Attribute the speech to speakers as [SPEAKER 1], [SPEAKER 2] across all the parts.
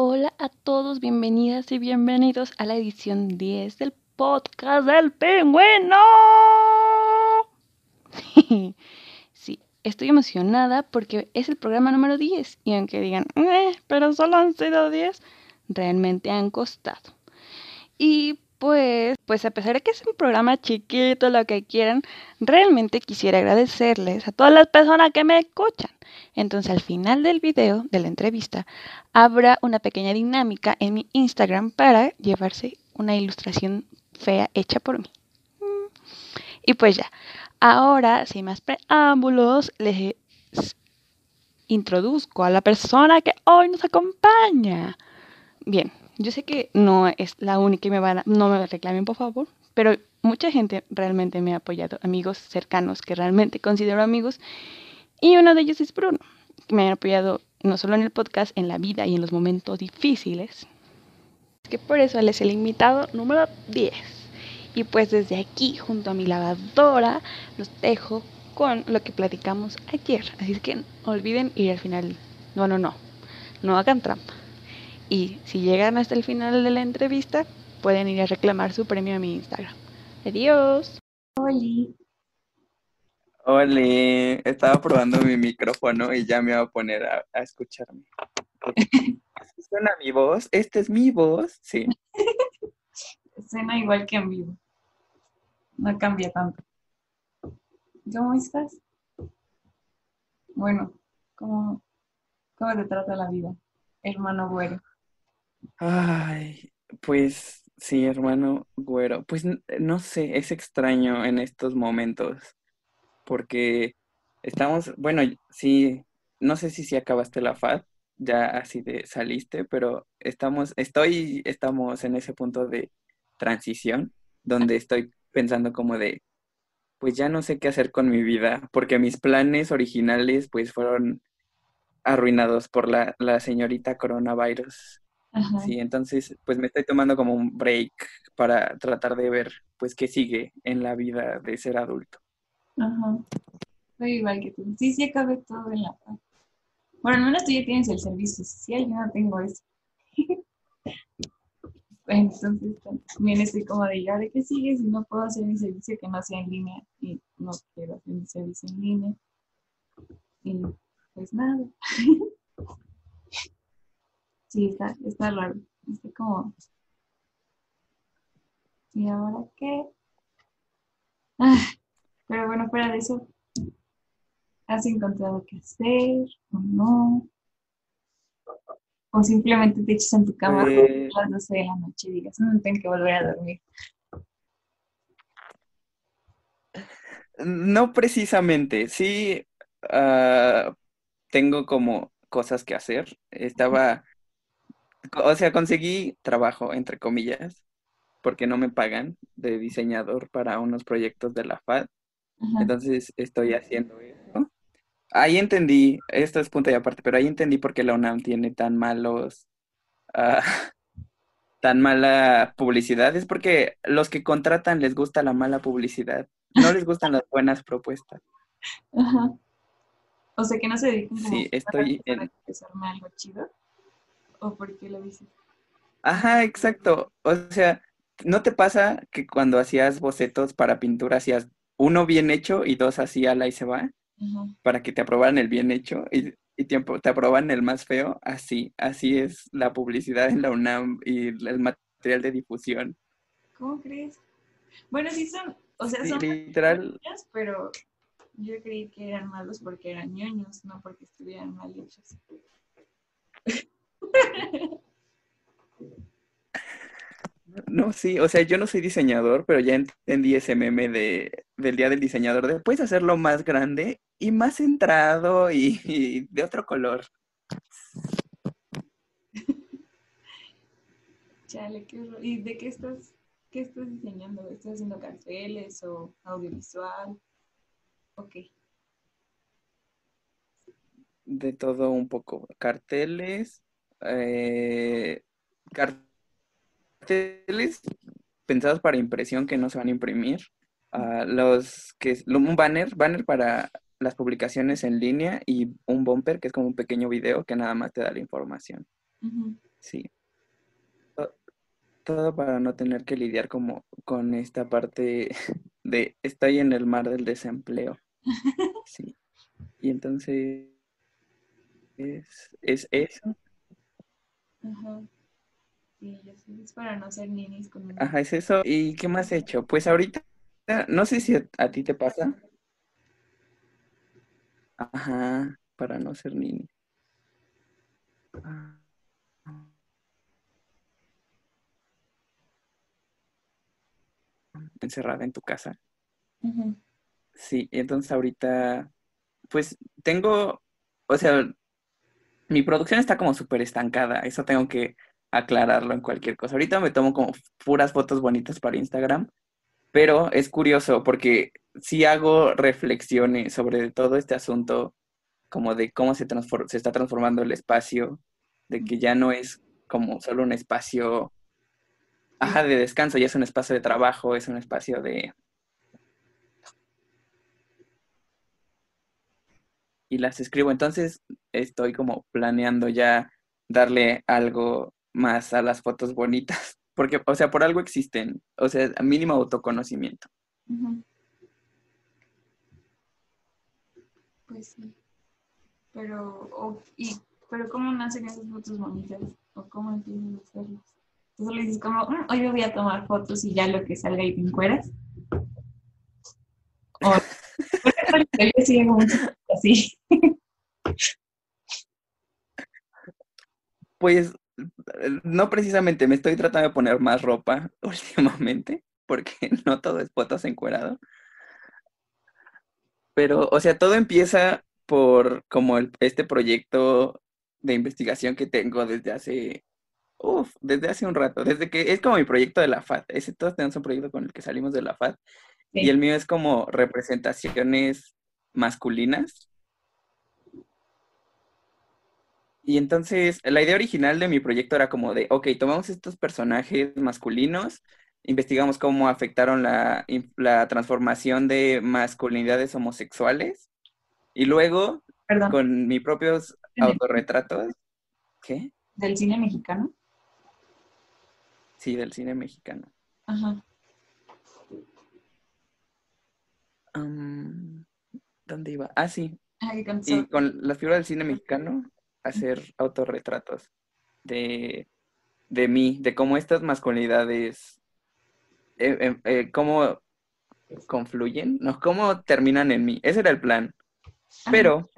[SPEAKER 1] Hola a todos, bienvenidas y bienvenidos a la edición 10 del podcast del pingüino. sí, estoy emocionada porque es el programa número 10 y aunque digan, eh, pero solo han sido 10, realmente han costado. Y pues, pues a pesar de que es un programa chiquito, lo que quieran, realmente quisiera agradecerles a todas las personas que me escuchan. Entonces al final del video, de la entrevista, habrá una pequeña dinámica en mi Instagram para llevarse una ilustración fea hecha por mí. Y pues ya, ahora, sin más preámbulos, les introduzco a la persona que hoy nos acompaña. Bien, yo sé que no es la única y me van a, no me reclamen por favor, pero mucha gente realmente me ha apoyado, amigos cercanos que realmente considero amigos, y uno de ellos es Bruno, que me ha apoyado no solo en el podcast, en la vida y en los momentos difíciles. Es que por eso él es el invitado número 10. Y pues desde aquí, junto a mi lavadora, los dejo con lo que platicamos ayer. Así que no olviden ir al final. No, no, no. No hagan trampa. Y si llegan hasta el final de la entrevista, pueden ir a reclamar su premio a mi Instagram. Adiós.
[SPEAKER 2] Oli.
[SPEAKER 3] Hola, estaba probando mi micrófono y ya me voy a poner a, escucharme. ¿Suena mi voz? ¿Esta es mi voz? Sí.
[SPEAKER 2] Suena igual que en vivo. No cambia tanto. ¿Cómo estás? Bueno, ¿cómo, cómo te trata la vida, hermano güero?
[SPEAKER 3] Ay, pues sí, hermano güero. Pues no sé, es extraño en estos momentos porque estamos, bueno, sí, no sé si si acabaste la FAD, ya así de saliste, pero estamos, estoy, estamos en ese punto de transición donde estoy pensando como de, pues ya no sé qué hacer con mi vida, porque mis planes originales pues fueron arruinados por la, la señorita coronavirus. Sí, entonces pues me estoy tomando como un break para tratar de ver pues qué sigue en la vida de ser adulto.
[SPEAKER 2] Ajá. Soy igual que tú. Sí, sí, acabé todo en la paz. Bueno, al menos tú ya tienes el servicio social, yo no tengo eso. Entonces también estoy como de, ¿ya de qué sigue si no puedo hacer mi servicio que no sea en línea? Y no quiero hacer mi servicio en línea. Y pues nada. sí, está, está raro. Está como... ¿Y ahora qué? Ah, pero bueno, fuera de eso, ¿has encontrado qué hacer o no? O simplemente te echas en tu cama pues a las 12 de la noche y digas, no tengo que volver a dormir.
[SPEAKER 3] No precisamente, sí ah, tengo como cosas que hacer. Estaba, o sea, conseguí trabajo, entre comillas, porque no me pagan de diseñador para unos proyectos de la FAD. Entonces estoy haciendo eso. Ahí entendí, esto es punto y aparte, pero ahí entendí por qué la UNAM tiene tan malos, ah, tan mala publicidad. Es porque los que contratan les gusta la mala publicidad, no les gustan las buenas propuestas.
[SPEAKER 2] Ajá. O sea que no se dedican
[SPEAKER 3] sí, estoy
[SPEAKER 2] en... algo chido. ¿O por qué lo dices?
[SPEAKER 3] Ajá, exacto. O sea, ¿no te pasa que cuando hacías bocetos para pintura hacías uno bien hecho y dos así a la y se va, para que te aprobaran el bien hecho y, y te, te, aprobaran el más feo, así, así es la publicidad en la UNAM y el material de difusión.
[SPEAKER 2] ¿Cómo crees? Bueno, sí son, o sea, son
[SPEAKER 3] literal,
[SPEAKER 2] pero yo creí que eran malos porque eran ñoños, no porque estuvieran mal hechos.
[SPEAKER 3] No, sí, o sea, yo no soy diseñador, pero ya entendí ese meme de, del Día del Diseñador, de puedes hacerlo más grande y más centrado y, de otro color.
[SPEAKER 2] Chale, qué ¿Y de qué estás, qué estás diseñando? ¿Estás haciendo carteles o audiovisual? Ok.
[SPEAKER 3] De todo un poco. Carteles, eh, carteles pensados para impresión que no se van a imprimir. Uh, los que un banner, banner para las publicaciones en línea y un bumper que es como un pequeño video que nada más te da la información. Sí. Todo para no tener que lidiar como con esta parte de estoy en el mar del desempleo. Sí. Y entonces es, es eso.
[SPEAKER 2] Ajá. Sí, yo es para no ser ninis un...
[SPEAKER 3] Ajá, es eso. ¿Y qué más he hecho? Pues ahorita, no sé si a, a ti te pasa. Ajá, para no ser nini. Ah. Encerrada en tu casa. Sí, entonces ahorita, pues tengo, o sea, mi producción está como súper estancada, eso tengo que aclararlo en cualquier cosa. Ahorita me tomo como puras fotos bonitas para Instagram, pero es curioso porque sí hago reflexiones sobre todo este asunto, como de cómo se, se está transformando el espacio, de que ya no es como solo un espacio, ajá, de descanso, ya es un espacio de trabajo, es un espacio de... Y las escribo, entonces estoy como planeando ya darle algo más a las fotos bonitas, porque, o sea, por algo existen, o sea, mínimo autoconocimiento.
[SPEAKER 2] Pues sí. Pero, o- y, pero ¿cómo nacen esas fotos bonitas? ¿O cómo empiezas a hacerlas? Tú solo dices como, "Mm, hoy me voy a tomar fotos y ya lo que salga y te encueras. O, así.
[SPEAKER 3] Pues no precisamente, me estoy tratando de poner más ropa últimamente, porque no todo es fotos encuerado. Pero, o sea, todo empieza por como el- este proyecto de investigación que tengo desde hace, uf, desde hace un rato, desde que es como mi proyecto de la FAD. Ese todos tenemos un proyecto con el que salimos de la FAD. Y el mío es como representaciones masculinas. Y entonces, la idea original de mi proyecto era como de, ok, tomamos estos personajes masculinos, investigamos cómo afectaron la, la transformación de masculinidades homosexuales, y luego,
[SPEAKER 2] Perdón,
[SPEAKER 3] con mis propios autorretratos, ¿qué?
[SPEAKER 2] del cine mexicano.
[SPEAKER 3] Sí, del cine mexicano.
[SPEAKER 2] Ajá.
[SPEAKER 3] ¿Dónde iba? Ah, sí,
[SPEAKER 2] Ay,
[SPEAKER 3] y con las figuras del cine mexicano, hacer autorretratos de, de mí, de cómo estas masculinidades, eh, eh, eh, cómo confluyen, no, cómo terminan en mí. Ese era el plan.
[SPEAKER 2] Ajá.
[SPEAKER 3] Pero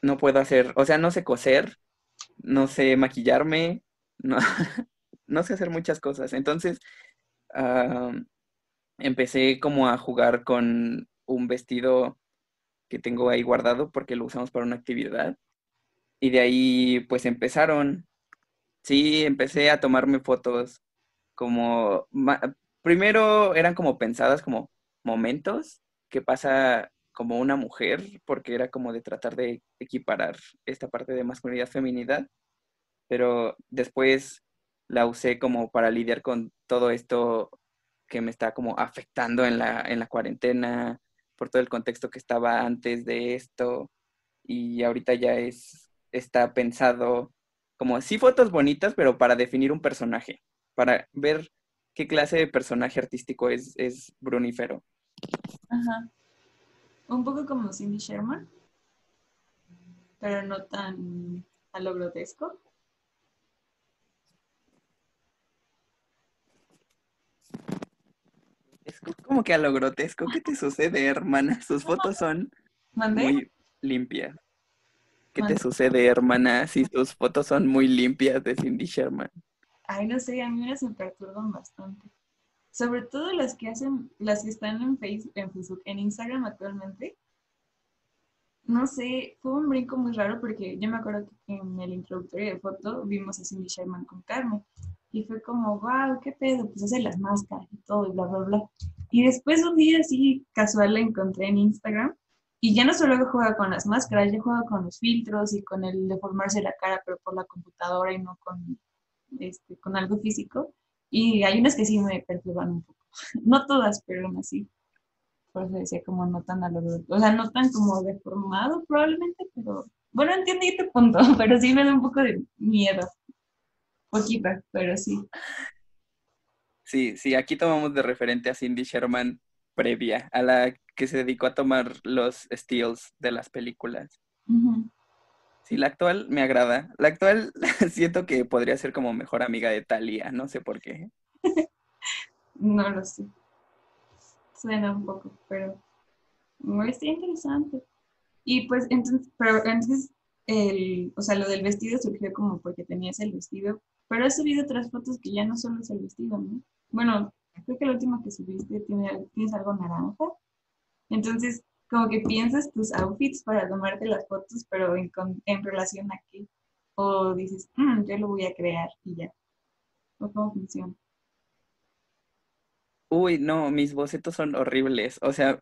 [SPEAKER 3] no puedo hacer, o sea, no sé coser, no sé maquillarme, no, no sé hacer muchas cosas. Entonces, empecé como a jugar con un vestido que tengo ahí guardado porque lo usamos para una actividad. Y de ahí, pues empezaron, sí, empecé a tomarme fotos como, primero eran como pensadas como momentos que pasa como una mujer, porque era como de tratar de equiparar esta parte de masculinidad, feminidad, pero después la usé como para lidiar con todo esto que me está como afectando en la, en la cuarentena, por todo el contexto que estaba antes de esto, y ahorita ya es, está pensado como sí fotos bonitas, pero para definir un personaje, para ver qué clase de personaje artístico es, es Brunífero.
[SPEAKER 2] Ajá. Un poco como Cindy Sherman, pero no tan a lo grotesco.
[SPEAKER 3] Como que a lo grotesco, ¿qué te sucede, hermana? Sus fotos son
[SPEAKER 2] ¿Mandé?
[SPEAKER 3] muy limpias. ¿Qué te sucede, hermana, si tus fotos son muy limpias de Cindy Sherman?
[SPEAKER 2] Ay, no sé, a mí me se perturban bastante. Sobre todo las que hacen, las que están en Facebook, en Facebook, en Instagram actualmente. No sé, fue un brinco muy raro porque yo me acuerdo que en el introductorio de foto vimos a Cindy Sherman con Carmen. Y fue como, wow, qué pedo, pues hace las máscaras y todo y bla, bla, bla. Y después un día así casual la encontré en Instagram y ya no solo juega con las máscaras, ya juega con los filtros y con el deformarse la cara, pero por la computadora y no con, este, con algo físico. Y hay unas que sí me perturban un poco. No todas, pero aún así. Por eso decía como no tan a lo O sea, no tan como deformado probablemente, pero bueno, entiendo tu punto, pero sí me da un poco de miedo. Poquita, pero sí.
[SPEAKER 3] Sí, sí, aquí tomamos de referente a Cindy Sherman previa, a la que se dedicó a tomar los steals de las películas. Sí, la actual me agrada. La actual siento que podría ser como mejor amiga de Thalía, no sé por qué.
[SPEAKER 2] no lo sé. Suena un poco, pero está interesante. Y pues entonces, pero entonces, el, o sea, lo del vestido surgió como porque tenías el vestido, pero has subido otras fotos que ya no solo es el vestido, ¿no? Bueno, creo que la última que subiste tiene, tienes algo naranja. Entonces, como que piensas tus outfits para tomarte las fotos, pero en, en relación a qué. O dices, mm, yo lo voy a crear y ya. ¿O cómo funciona?
[SPEAKER 3] Uy, no, mis bocetos son horribles. O sea,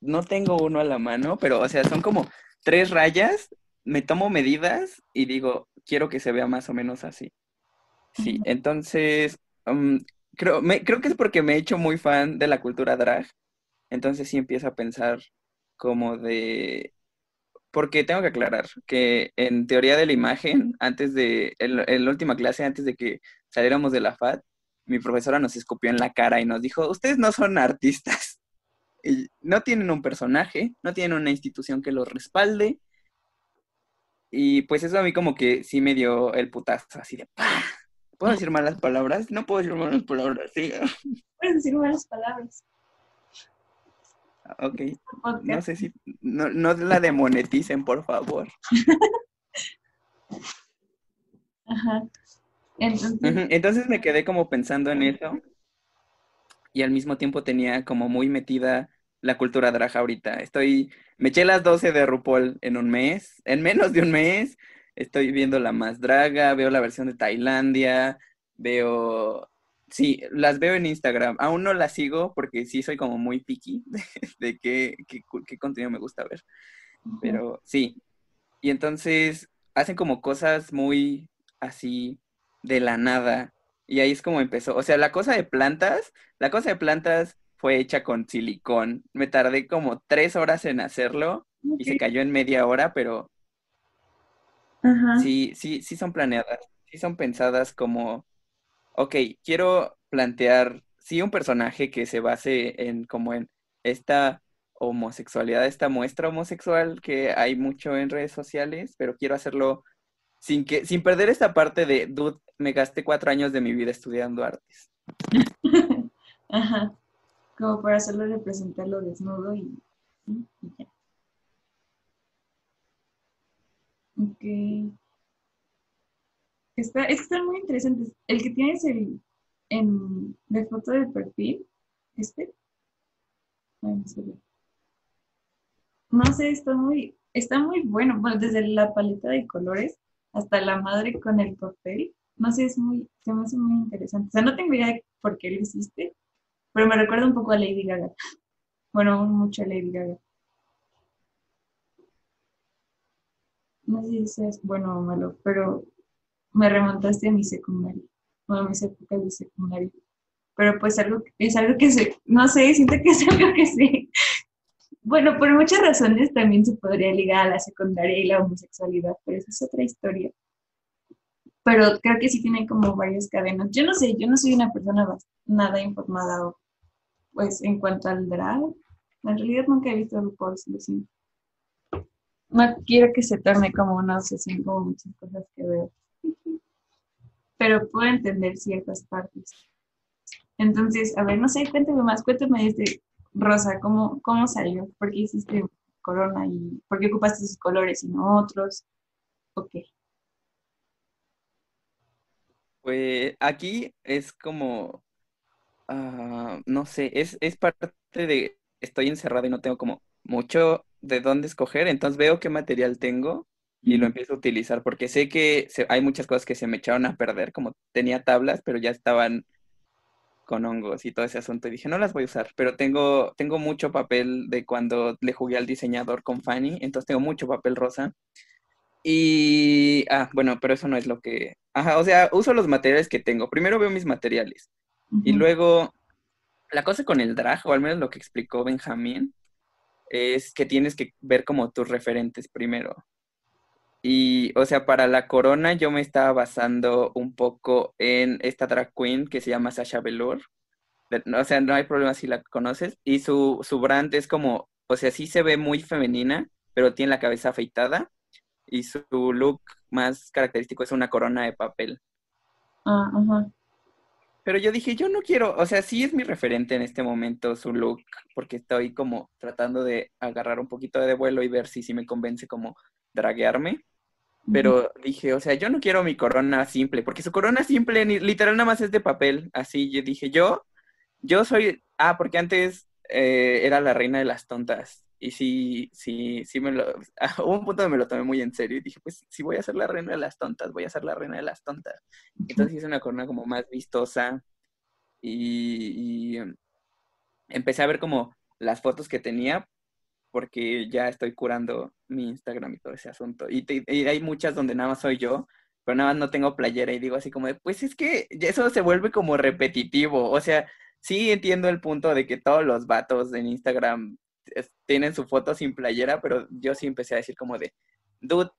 [SPEAKER 3] no tengo uno a la mano, pero, o sea, son como tres rayas, me tomo medidas y digo, quiero que se vea más o menos así. Sí, entonces, um, creo, me, creo que es porque me he hecho muy fan de la cultura drag. Entonces sí empiezo a pensar como de... Porque tengo que aclarar que en teoría de la imagen, antes de, en, en la última clase, antes de que saliéramos de la FAD, mi profesora nos escupió en la cara y nos dijo, ustedes no son artistas. Y no tienen un personaje, no tienen una institución que los respalde. Y pues eso a mí como que sí me dio el putazo, así de ¡pah! ¿Puedo decir malas palabras? No puedo decir malas palabras, sí.
[SPEAKER 2] Puedes decir malas palabras.
[SPEAKER 3] Ok. No sé si. No, no la demoneticen, por favor.
[SPEAKER 2] Ajá.
[SPEAKER 3] Entonces... me quedé como pensando en eso. Y al mismo tiempo tenía como muy metida la cultura drag ahorita. Estoy. Me eché las 12 de RuPaul en un mes, en menos de un mes. Estoy viendo la más draga, veo la versión de Tailandia, veo Sí, las veo en Instagram. Aún no las sigo porque sí soy como muy picky de, qué, qué, contenido me gusta ver. Pero sí. Y entonces hacen como cosas muy así de la nada. Y ahí es como empezó. O sea, la cosa de plantas, la cosa de plantas fue hecha con silicón. Me tardé como tres horas en hacerlo y se cayó en media hora, pero sí, sí, sí son planeadas. Sí son pensadas como ok, quiero plantear, sí, un personaje que se base en como en esta homosexualidad, esta muestra homosexual que hay mucho en redes sociales, pero quiero hacerlo sin que, sin perder esta parte de, dude, me gasté cuatro años de mi vida estudiando artes.
[SPEAKER 2] Ajá. Como para hacerlo representarlo desnudo y, y ya. Ok. Está, están muy interesantes. El que tienes el, en, de foto de perfil, este. no, sé, está muy, está muy bueno. Bueno, desde la paleta de colores hasta la madre con el papel. No sé, es muy, se me hace muy interesante. O sea, no tengo idea de por qué lo hiciste, pero me recuerda un poco a Lady Gaga. Bueno, mucho a Lady Gaga. No sé si es bueno o malo, pero me remontaste a mi secundaria, bueno, a mis épocas de secundaria. Pero pues algo, es algo que se, no sé, siento que es algo que sí. Bueno, por muchas razones también se podría ligar a la secundaria y la homosexualidad, pero esa es otra historia. Pero creo que sí tienen como varias cadenas. Yo no sé, yo no soy una persona nada informada, pues en cuanto al drag. En realidad nunca he visto RuPaul's, siento. No quiero que se torne como una obsesión como muchas cosas que veo pero puedo entender ciertas partes. Entonces, a ver, no sé, cuéntame más, cuéntame desde Rosa, ¿cómo, cómo salió? ¿Por qué hiciste corona y por qué ocupaste esos colores y no otros? Ok.
[SPEAKER 3] Pues aquí es como, ah, no sé, es, es parte de, estoy encerrado y no tengo como mucho de dónde escoger, entonces veo qué material tengo y lo empiezo a utilizar porque sé que hay muchas cosas que se me echaron a perder, como tenía tablas, pero ya estaban con hongos y todo ese asunto y dije, no las voy a usar, pero tengo, tengo mucho papel de cuando le jugué al diseñador con Fanny, entonces tengo mucho papel rosa. Y, ah, bueno, pero eso no es lo que, ajá, o sea, uso los materiales que tengo. Primero veo mis materiales y luego, la cosa con el drag, o al menos lo que explicó Benjamín, es que tienes que ver como tus referentes primero. Y, o sea, para la corona yo me estaba basando un poco en esta drag queen que se llama Sasha Velour. O sea, no hay problema si la conoces. Y su, su brand es como, o sea, sí se ve muy femenina, pero tiene la cabeza afeitada. Y su look más característico es una corona de papel.
[SPEAKER 2] Ah, ajá.
[SPEAKER 3] Pero yo dije, yo no quiero, o sea, sí es mi referente en este momento su look, porque estoy como tratando de agarrar un poquito de vuelo y ver si sí me convence como draguearme. Pero dije, o sea, yo no quiero mi corona simple, porque su corona simple literal nada más es de papel. Así yo dije, yo, yo soy, ah, porque antes eh, era la reina de las tontas. Y sí, sí, sí me lo, hubo un punto donde me lo tomé muy en serio y dije, pues si voy a ser la reina de las tontas, voy a ser la reina de las tontas. Entonces hice una corona como más vistosa y, em, empecé a ver como las fotos que tenía porque ya estoy curando mi Instagram y todo ese asunto. Y, y, hay muchas donde nada más soy yo, pero nada más no tengo playera y digo así como de, pues es que eso se vuelve como repetitivo. O sea, sí entiendo el punto de que todos los vatos en Instagram tienen su foto sin playera, pero yo sí empecé a decir como de, dude,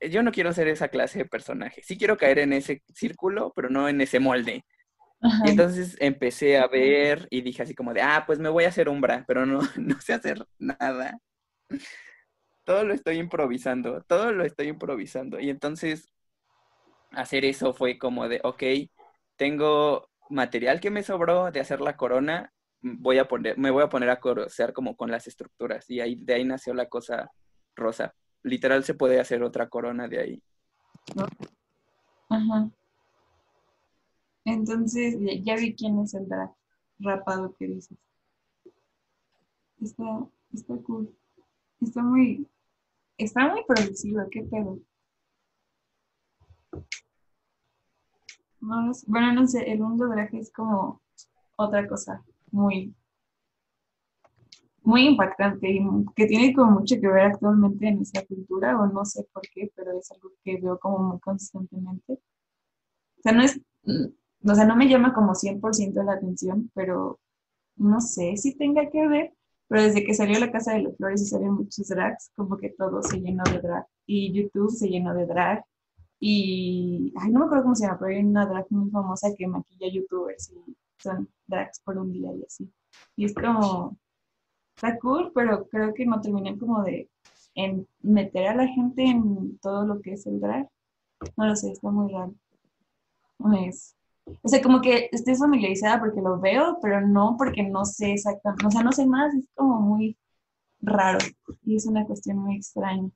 [SPEAKER 3] yo no quiero ser esa clase de personaje. Sí quiero caer en ese círculo, pero no en ese molde. Y entonces empecé a ver y dije así como de, ah, pues me voy a hacer umbra, pero no, no sé hacer nada. Todo lo estoy improvisando, todo lo estoy improvisando. Y entonces hacer eso fue como de, ok, tengo material que me sobró de hacer la corona, voy a poner, me voy a poner a conocer como con las estructuras. Y ahí, de ahí nació la cosa rosa. Literal se puede hacer otra corona de ahí.
[SPEAKER 2] Ajá. Entonces, ya, vi quién es el rapado que dices. Está, está cool. Está muy, está muy producido, qué pedo. No, bueno, no sé, el mundo drag es como otra cosa muy, muy impactante y que tiene como mucho que ver actualmente en nuestra cultura, o no sé por qué, pero es algo que veo como muy constantemente. O sea, no es, mm, o sea, no me llama como 100% la atención, pero no sé si tenga que ver, pero desde que salió La Casa de las Flores y salieron muchos drags, como que todo se llenó de drag. Y YouTube se llenó de drag. Y, ay, no me acuerdo cómo se llama, pero hay una drag muy famosa que maquilla youtubers y son drags por un día y así. Y es como, está cool, pero creo que no terminé como de en meter a la gente en todo lo que es el drag. No lo sé, está muy raro. Es, o sea, como que estoy familiarizada porque lo veo, pero no porque no sé exactamente, o sea, no sé más, es como muy raro y es una cuestión muy extraña.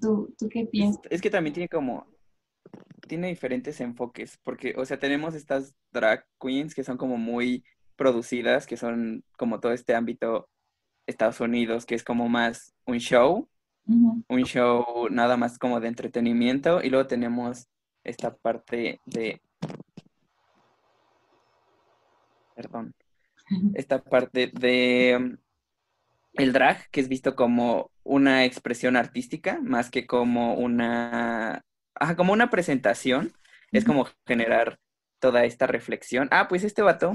[SPEAKER 2] ¿Tú, ¿Tú qué piensas?
[SPEAKER 3] Es que también tiene como, tiene diferentes enfoques, porque, o sea, tenemos estas drag queens que son como muy producidas, que son como todo este ámbito Estados Unidos, que es como más un show, un show nada más como de entretenimiento, y luego tenemos esta parte de, perdón, esta parte de mm, el drag, que es visto como una expresión artística, más que como una ajá, como una presentación, es como generar toda esta reflexión. Ah, pues este vato,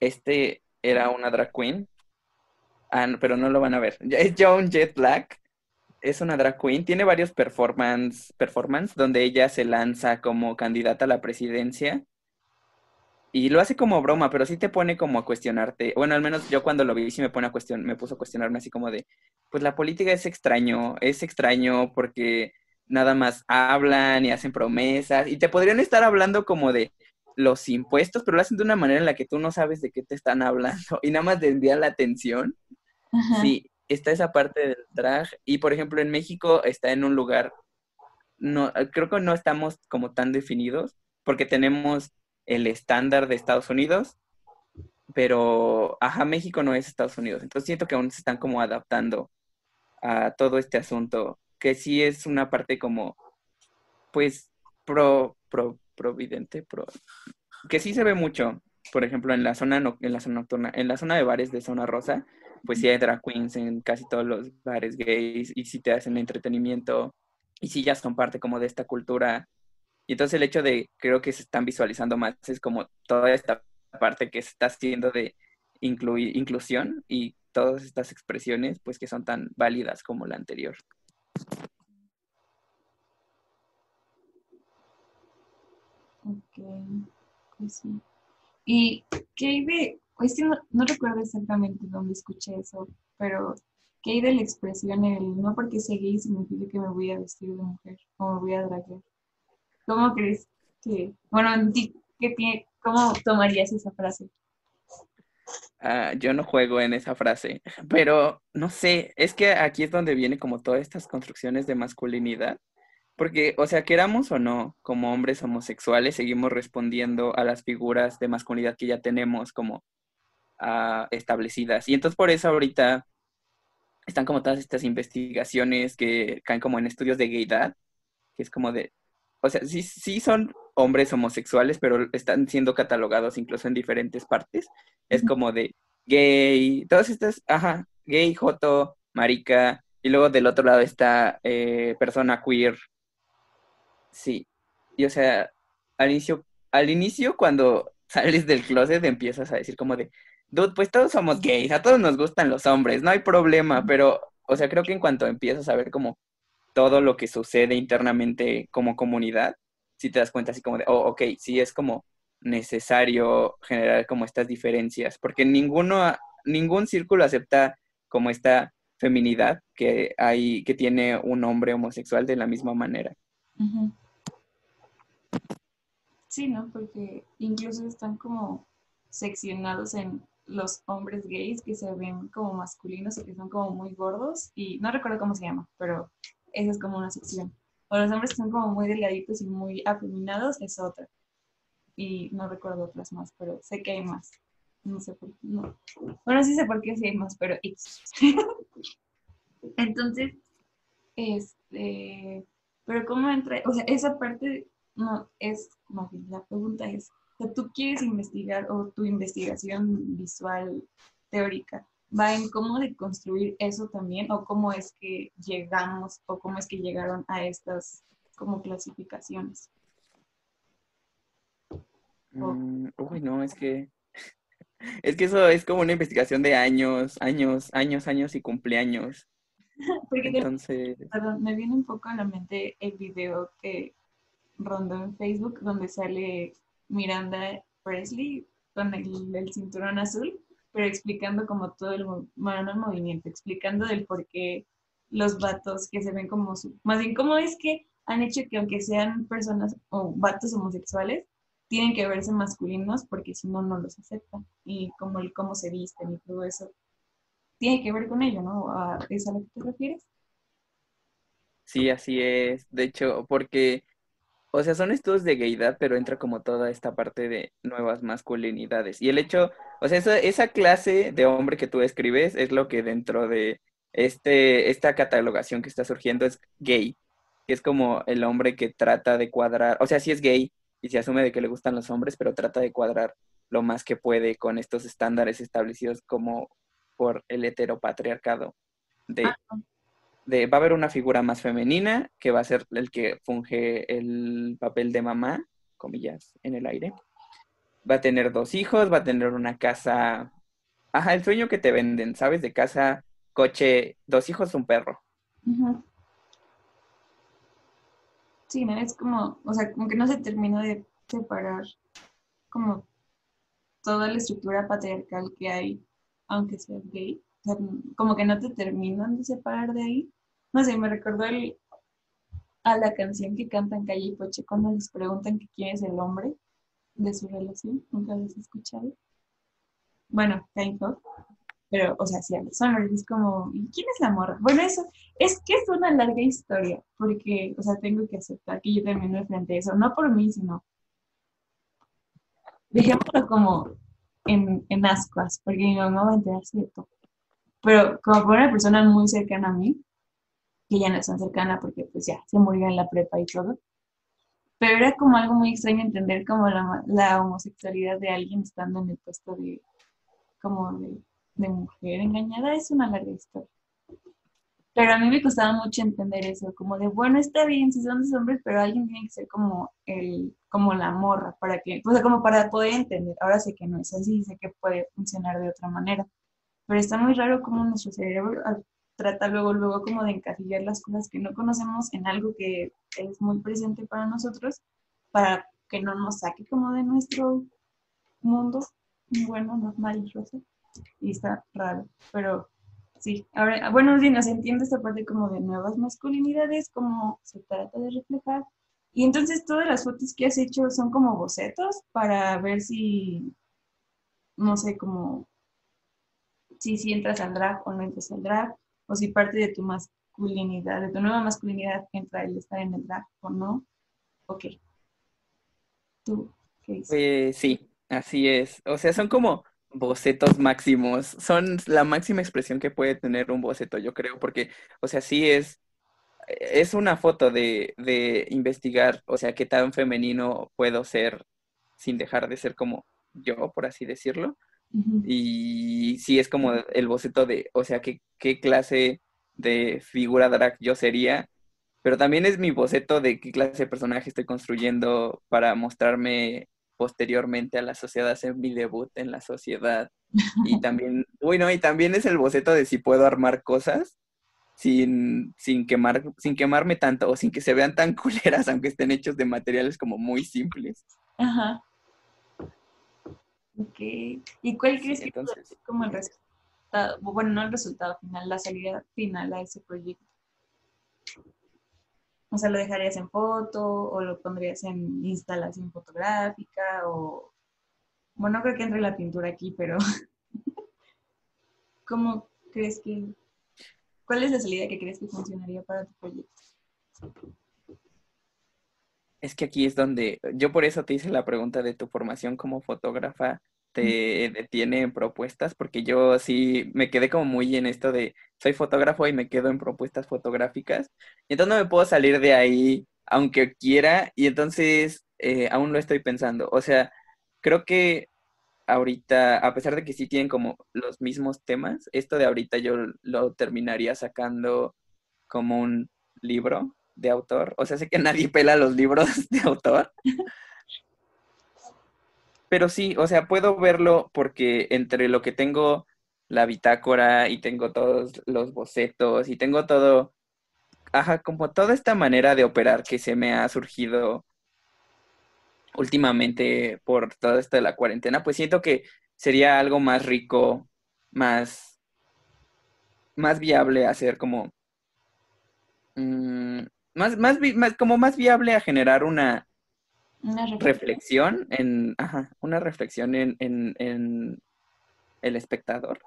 [SPEAKER 3] este era una drag queen, ah, pero no lo van a ver. Es Joan Jet Black, es una drag queen, tiene varios performance, performance donde ella se lanza como candidata a la presidencia. Y lo hace como broma, pero sí te pone como a cuestionarte. Bueno, al menos yo cuando lo vi sí me pone a cuestion me puso a cuestionarme así como de, pues la política es extraño, es extraño porque nada más hablan y hacen promesas y te podrían estar hablando como de los impuestos, pero lo hacen de una manera en la que tú no sabes de qué te están hablando y nada más desvían la atención. Sí, está esa parte del drag y por ejemplo en México está en un lugar, no, creo que no estamos como tan definidos porque tenemos el estándar de Estados Unidos, pero ajá, México no es Estados Unidos, entonces siento que aún se están como adaptando a todo este asunto que sí es una parte como, pues, pro, pro, providente, pro, que sí se ve mucho, por ejemplo, en la zona, en la zona nocturna, en la zona de bares de zona rosa, pues sí hay drag queens en casi todos los bares gays y sí te hacen entretenimiento y sí ya son parte como de esta cultura. Y entonces el hecho de, creo que se están visualizando más, es como toda esta parte que se está haciendo de incluir, inclusión y todas estas expresiones, pues que son tan válidas como la anterior.
[SPEAKER 2] Ok, pues sí. ¿Y de, es que no, recuerdo exactamente dónde escuché eso, pero ¿qué hay de la expresión el no porque sea gay significa que me voy a vestir de mujer o me voy a dragar? ¿Cómo crees que, bueno, ¿qué ¿cómo tomarías esa frase?
[SPEAKER 3] Ah, yo no juego en esa frase, pero no sé, es que aquí es donde viene como todas estas construcciones de masculinidad porque, o sea, queramos o no, como hombres homosexuales, seguimos respondiendo a las figuras de masculinidad que ya tenemos como ah, establecidas. Y entonces por eso ahorita están como todas estas investigaciones que caen como en estudios de gaydad, que es como de, o sea, sí, sí son hombres homosexuales, pero están siendo catalogados incluso en diferentes partes. Es como de gay, todas estas, ajá, gay, joto, marica, y luego del otro lado está eh, persona queer, Sí. Y o sea, al inicio, al inicio cuando sales del closet empiezas a decir como de, dude, pues todos somos gays, a todos nos gustan los hombres, no hay problema, pero, o sea, creo que en cuanto empiezas a ver como todo lo que sucede internamente como comunidad, si te das cuenta así como de, oh, ok, sí es como necesario generar como estas diferencias, porque ninguno, ningún círculo acepta como esta feminidad que hay, que tiene un hombre homosexual de la misma manera.
[SPEAKER 2] Sí, ¿no? Porque incluso están como seccionados en los hombres gays que se ven como masculinos o que son como muy gordos y no recuerdo cómo se llama, pero esa es como una sección. O los hombres que son como muy delgaditos y muy afeminados es otra. Y no recuerdo otras más, pero sé que hay más. No sé por qué. No. Bueno, sí sé por qué sí hay más, pero Entonces, este, pero cómo entra, o sea, esa parte no, es, más bien, la pregunta es, ¿tú quieres investigar o tu investigación visual teórica va en cómo deconstruir eso también o cómo es que llegamos o cómo es que llegaron a estas como clasificaciones?
[SPEAKER 3] Mm, uy, no, es que es que eso es como una investigación de años, años, años, años y cumpleaños.
[SPEAKER 2] Porque Entonces... perdón, me viene un poco a la mente el video que rondó en Facebook donde sale Miranda Presley con el, cinturón azul, pero explicando como todo el, movimiento, explicando del por qué los vatos que se ven como su, más bien cómo es que han hecho que aunque sean personas o vatos homosexuales, tienen que verse masculinos porque si no, no los aceptan. Y como el cómo se visten y todo eso, tiene que ver con ello, ¿no? ¿Es a lo que te refieres?
[SPEAKER 3] Sí, así es. De hecho, porque o sea, son estudios de gaydad, pero entra como toda esta parte de nuevas masculinidades. Y el hecho, o sea, esa, esa clase de hombre que tú escribes es lo que dentro de este, esta catalogación que está surgiendo es gay, que es como el hombre que trata de cuadrar, o sea, sí es gay y se asume de que le gustan los hombres, pero trata de cuadrar lo más que puede con estos estándares establecidos como por el heteropatriarcado de ah, va a haber una figura más femenina que va a ser el que funge el papel de mamá, comillas, en el aire. Va a tener dos hijos, va a tener una casa, ajá, el sueño que te venden, ¿sabes? De casa, coche, dos hijos, un perro.
[SPEAKER 2] Sí, ¿no? Es como, o sea, como que no se termina de separar como toda la estructura patriarcal que hay, aunque sea gay como que no te terminan de separar de ahí. No sé, me recordó a la canción que cantan Calle y Poche cuando les preguntan que quién es el hombre de su relación. Nunca les he escuchado. Bueno, kind of. Pero, o sea, sí, los hombres es como, ¿y quién es la morra? Bueno, eso es que es una larga historia, porque, o sea, tengo que aceptar que yo también me enfrenté a eso, no por mí, sino, dejémoslo como en, en ascuas, porque mi mamá va a enterarse de todo pero como por una persona muy cercana a mí, que ya no es tan cercana porque pues ya se murió en la prepa y todo, pero era como algo muy extraño entender como la, homosexualidad de alguien estando en el puesto de, como de, mujer engañada, es una larga historia. Pero a mí me costaba mucho entender eso, como de, bueno, está bien si son dos hombres, pero alguien tiene que ser como el, como la morra, para que, o sea, como para poder entender. Ahora sé que no es así, sé que puede funcionar de otra manera pero está muy raro cómo nuestro cerebro trata luego, luego como de encasillar las cosas que no conocemos en algo que es muy presente para nosotros, para que no nos saque como de nuestro mundo bueno, normal y rosa. Y está raro, pero sí. Ahora, bueno, sí, nos entiende esta parte como de nuevas masculinidades, como se trata de reflejar. Y entonces todas las fotos que has hecho son como bocetos para ver si, no sé, como si, si entras al drag o no entras al drag, o si parte de tu masculinidad, de tu nueva masculinidad entra el estar en el drag o no. Ok. ¿Tú qué dices?
[SPEAKER 3] Pues sí, así es. O sea, son como bocetos máximos. Son la máxima expresión que puede tener un boceto, yo creo, porque, o sea, sí es, es una foto de, de investigar, o sea, qué tan femenino puedo ser sin dejar de ser como yo, por así decirlo. Y sí es como el boceto de, o sea, qué, qué clase de figura drag yo sería, pero también es mi boceto de qué clase de personaje estoy construyendo para mostrarme posteriormente a la sociedad, hacer mi debut en la sociedad. Y también, bueno, y también es el boceto de si puedo armar cosas sin, sin, quemar, sin quemarme tanto o sin que se vean tan culeras, aunque estén hechos de materiales como muy simples.
[SPEAKER 2] Ajá. Ok. ¿Y cuál crees que es como el resultado? Bueno, no el resultado final, la salida final a ese proyecto. O sea, ¿lo dejarías en foto o lo pondrías en instalación fotográfica o... Bueno, no creo que entre la pintura aquí, pero ¿cómo crees que... ¿Cuál es la salida que crees que funcionaría para tu proyecto?
[SPEAKER 3] Es que aquí es donde, yo por eso te hice la pregunta de tu formación como fotógrafa, te detiene en propuestas, porque yo sí me quedé como muy en esto de soy fotógrafo y me quedo en propuestas fotográficas, y entonces no me puedo salir de ahí aunque quiera, y entonces eh, aún lo estoy pensando. O sea, creo que ahorita, a pesar de que sí tienen como los mismos temas, esto de ahorita yo lo terminaría sacando como un libro de autor. O sea, sé que nadie pela los libros de autor. Pero sí, o sea, puedo verlo porque entre lo que tengo la bitácora y tengo todos los bocetos y tengo todo, ajá, como toda esta manera de operar que se me ha surgido últimamente por toda esta de la cuarentena, pues siento que sería algo más rico, más, más viable hacer como mm, más, más, más, como más viable a generar una, reflexión. en, ajá, una reflexión en, en, en, el espectador,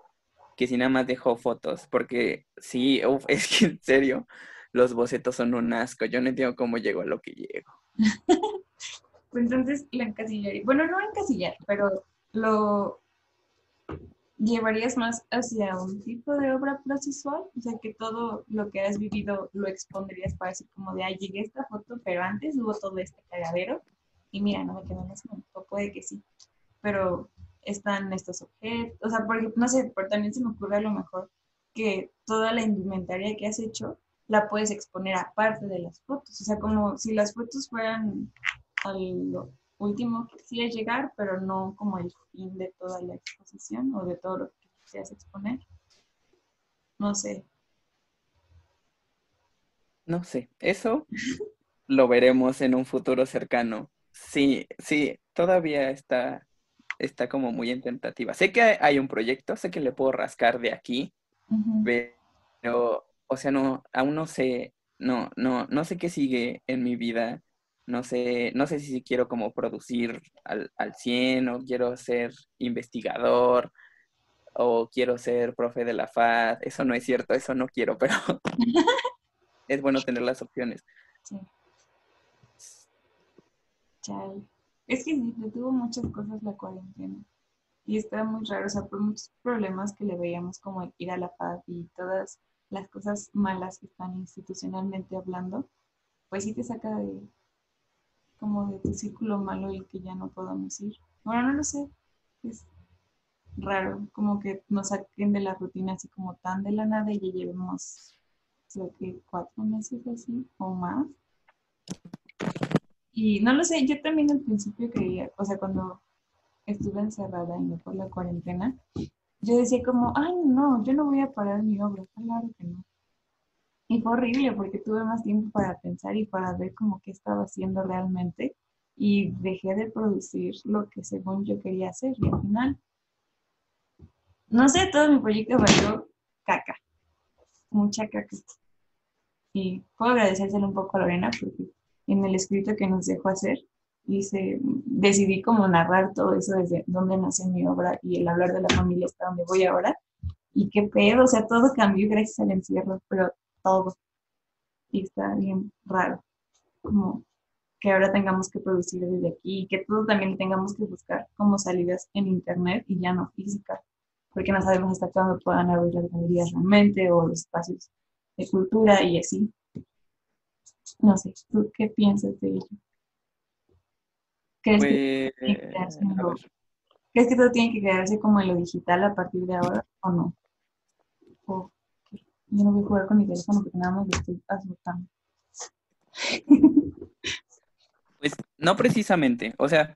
[SPEAKER 3] que si nada más dejó fotos, porque sí, es que en serio, los bocetos son un asco, yo no entiendo cómo llego a lo que llego.
[SPEAKER 2] pues entonces la encasillaría, bueno, no encasillar, pero lo llevarías más hacia un tipo de obra procesual, o sea, que todo lo que has vivido lo expondrías para decir como de, ay, llegué a esta foto, pero antes hubo todo este cagadero y mira, no me quedó en ese momento, puede que sí, pero están estos objetos, o sea, porque, no sé, por también se me ocurre a lo mejor que toda la indumentaria que has hecho la puedes exponer aparte de las fotos, o sea, como si las fotos fueran al último que quisiera llegar, pero no como el fin de toda la exposición o de todo lo que quisieras exponer. No sé.
[SPEAKER 3] No sé, eso lo veremos en un futuro cercano. Sí, sí, todavía está, está como muy en tentativa. Sé que hay un proyecto, sé que le puedo rascar de aquí, pero, o sea, no, aún no sé, no, no, no sé qué sigue en mi vida no sé, no sé si quiero como producir al, al 100 o quiero ser investigador o quiero ser profe de la FAD. Eso no es cierto, eso no quiero, pero es bueno tener las opciones. Sí.
[SPEAKER 2] Es que sí, tuvo muchas cosas la cuarentena. Y está muy raro, o sea, por muchos problemas que le veíamos como ir a la FAD y todas las cosas malas que están institucionalmente hablando, pues sí te saca de, como de tu círculo malo y que ya no podamos ir. Bueno, no lo sé, es raro, como que nos saquen de la rutina así como tan de la nada y ya llevemos, creo que cuatro meses así o más. Y no lo sé, yo también al principio creía, o sea, cuando estuve encerrada y por la cuarentena, yo decía como, ay, no, yo no voy a parar mi obra, claro que no. Y fue horrible porque tuve más tiempo para pensar y para ver como qué estaba haciendo realmente y dejé de producir lo que según yo quería hacer y al final, no sé, todo mi proyecto valió caca, mucha caca. Y puedo agradecérselo un poco a Lorena porque en el escrito que nos dejó hacer, dice, decidí como narrar todo eso desde dónde nace mi obra y el hablar de la familia hasta donde voy ahora. Y qué pedo, o sea, todo cambió gracias al encierro, pero todo. Y está bien raro. Como que ahora tengamos que producir desde aquí y que todos también tengamos que buscar como salidas en internet y ya no físicas, porque no sabemos hasta cuándo puedan abrir las galerías realmente o los espacios de cultura y así. No sé, ¿tú qué piensas de ello? ¿Crees, que, pues, ¿Crees que todo tiene que quedarse como en lo digital a partir de ahora o no? O, yo no voy a jugar con mi teléfono porque nada más lo estoy asustando.
[SPEAKER 3] Pues no precisamente, o sea,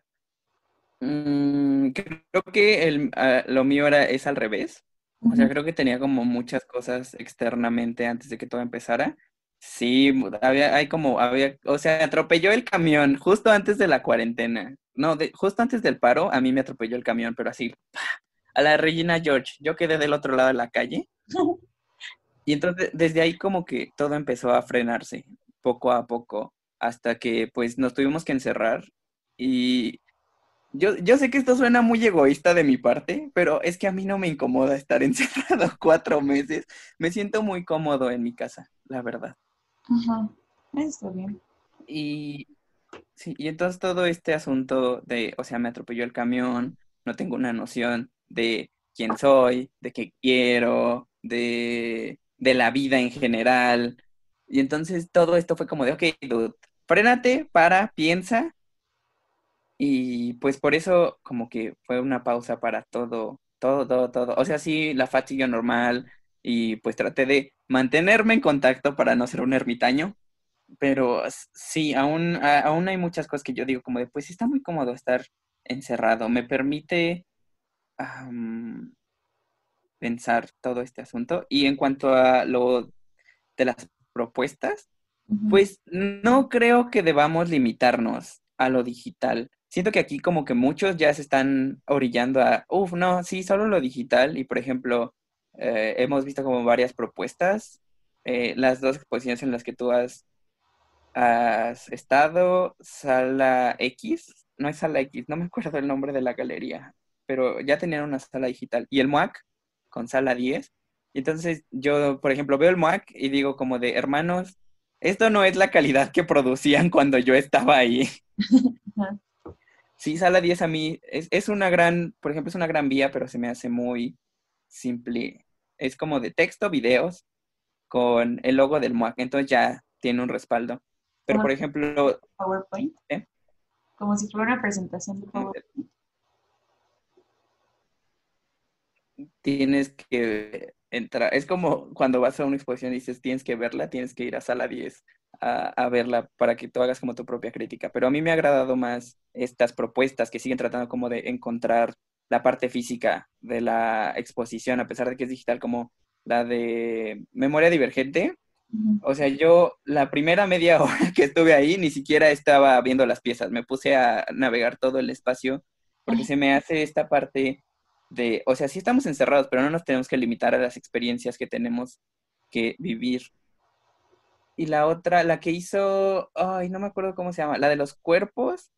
[SPEAKER 3] mmm, creo que el, uh, lo mío era, es al revés. O sea, creo que tenía como muchas cosas externamente antes de que todo empezara. Sí, había, hay como, había, o sea, atropelló el camión justo antes de la cuarentena. No, de, justo antes del paro, a mí me atropelló el camión, pero así, a la Regina George. Yo quedé del otro lado de la calle. Y entonces, desde ahí como que todo empezó a frenarse, poco a poco, hasta que pues nos tuvimos que encerrar. Y yo, yo sé que esto suena muy egoísta de mi parte, pero es que a mí no me incomoda estar encerrado cuatro meses. Me siento muy cómodo en mi casa, la verdad.
[SPEAKER 2] Ajá, está bien.
[SPEAKER 3] Y sí, y entonces todo este asunto de, o sea, me atropelló el camión, no tengo una noción de quién soy, de qué quiero, de, de la vida en general. Y entonces todo esto fue como de, ok, dude, frénate, para, piensa. Y pues por eso como que fue una pausa para todo, todo, todo, todo. O sea, sí, la fatiga normal, y pues traté de mantenerme en contacto para no ser un ermitaño, pero sí, aún, aún hay muchas cosas que yo digo como de, pues está muy cómodo estar encerrado, me permite pensar todo este asunto. Y en cuanto a lo de las propuestas, pues no creo que debamos limitarnos a lo digital. Siento que aquí como que muchos ya se están orillando a, uff, no, sí, solo lo digital. Y por ejemplo, eh, hemos visto como varias propuestas. Eh, las dos exposiciones en las que tú has, has estado, Sala X, no es Sala X, no me acuerdo el nombre de la galería, pero ya tenían una sala digital. Y el MOAC con Sala 10. Y entonces yo, por ejemplo, veo el MOAC y digo como de, hermanos, esto no es la calidad que producían cuando yo estaba ahí. Sí, Sala 10 a mí es, es, una gran, por ejemplo, es una gran vía, pero se me hace muy, simple. Es como de texto, videos, con el logo del MOAC. Entonces ya tiene un respaldo. Pero, por ejemplo...
[SPEAKER 2] PowerPoint. ¿eh? Como si fuera una presentación de PowerPoint.
[SPEAKER 3] Tienes que entrar. Es como cuando vas a una exposición y dices, tienes que verla, tienes que ir a sala 10 a, a, verla para que tú hagas como tu propia crítica. Pero a mí me ha agradado más estas propuestas que siguen tratando como de encontrar la parte física de la exposición, a pesar de que es digital como la de memoria divergente. O sea, yo la primera media hora que estuve ahí ni siquiera estaba viendo las piezas, me puse a navegar todo el espacio porque se me hace esta parte de, o sea, sí estamos encerrados, pero no nos tenemos que limitar a las experiencias que tenemos que vivir. Y la otra, la que hizo, ay, no me acuerdo cómo se llama, la de los cuerpos,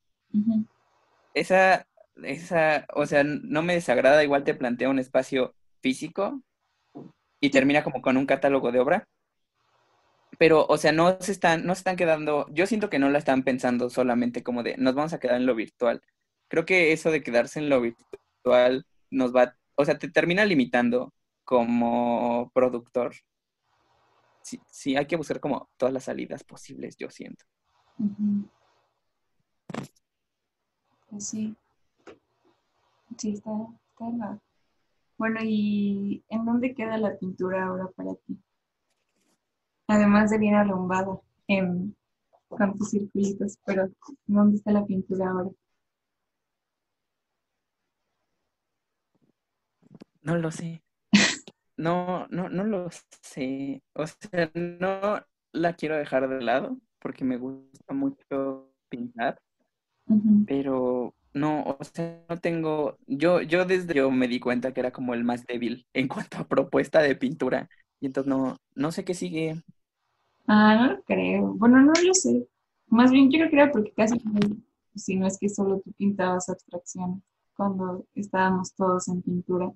[SPEAKER 3] esa esa, o sea, no me desagrada, igual te plantea un espacio físico y termina como con un catálogo de obra. Pero, o sea, no se están, no se están quedando, yo siento que no la están pensando solamente como de nos vamos a quedar en lo virtual. Creo que eso de quedarse en lo virtual nos va, o sea, te termina limitando como productor. Sí, sí, hay que buscar como todas las salidas posibles, yo siento.
[SPEAKER 2] Pues sí. Sí, está, está Bueno, ¿y en dónde queda la pintura ahora para ti? Además de bien arrumbada en, con tus circulitos, pero ¿dónde está la pintura ahora?
[SPEAKER 3] No lo sé. No, no, no lo sé. O sea, no la quiero dejar de lado porque me gusta mucho pintar, pero no, o sea, no tengo, yo, yo desde yo me di cuenta que era como el más débil en cuanto a propuesta de pintura. Y entonces no, no sé qué sigue.
[SPEAKER 2] Ah, no lo creo. Bueno, no lo sé. Más bien yo creo que era porque casi si no es que solo tú pintabas abstracciones cuando estábamos todos en pintura.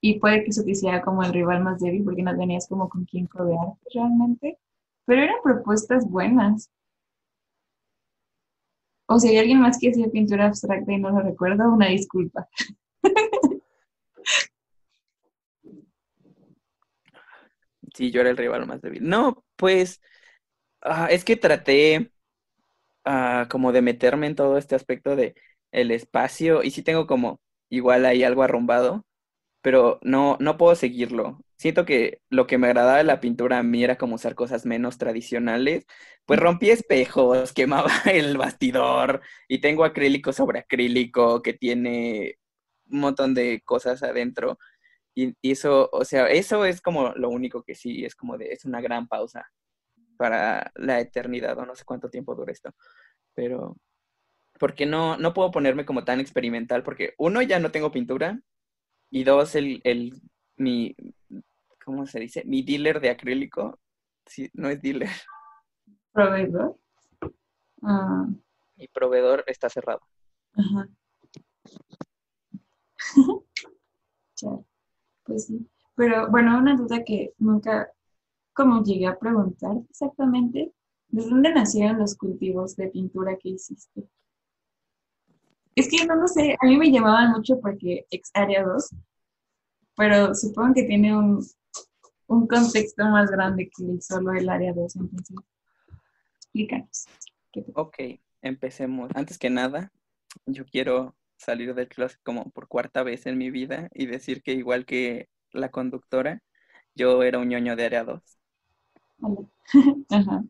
[SPEAKER 2] Y puede que eso te hiciera como el rival más débil porque no tenías como con quién codearte realmente. Pero eran propuestas buenas. O si hay alguien más que hacía pintura abstracta y no lo recuerdo, una disculpa.
[SPEAKER 3] Sí, yo era el rival más débil. No, pues ah, es que traté ah, como de meterme en todo este aspecto de el espacio y sí tengo como igual ahí algo arrumbado, pero no, no puedo seguirlo. Siento que lo que me agradaba de la pintura a mí era como usar cosas menos tradicionales. Pues rompí espejos, quemaba el bastidor y tengo acrílico sobre acrílico que tiene un montón de cosas adentro. Y, y eso, o sea, eso es como lo único que sí es como de, es una gran pausa para la eternidad o no sé cuánto tiempo dura esto. Pero, porque no, no puedo ponerme como tan experimental porque uno, ya no tengo pintura y dos, el, el, mi, ¿cómo se dice? Mi dealer de acrílico, sí, no es dealer,
[SPEAKER 2] Proveedor. Ah,
[SPEAKER 3] mi proveedor está cerrado.
[SPEAKER 2] ajá. Pues sí. Pero bueno, una duda que nunca como llegué a preguntar exactamente, ¿de dónde nacieron los cultivos de pintura que hiciste? Es que no lo sé, a mí me llamaban mucho porque ex área 2, pero supongo que tiene un, un contexto más grande que solo el área 2, entonces explícanos. ¿Qué te-
[SPEAKER 3] Ok, empecemos. Antes que nada, yo quiero salir del closet como por cuarta vez en mi vida y decir que igual que la conductora, yo era un ñoño de área 2.
[SPEAKER 2] Hola. Ajá.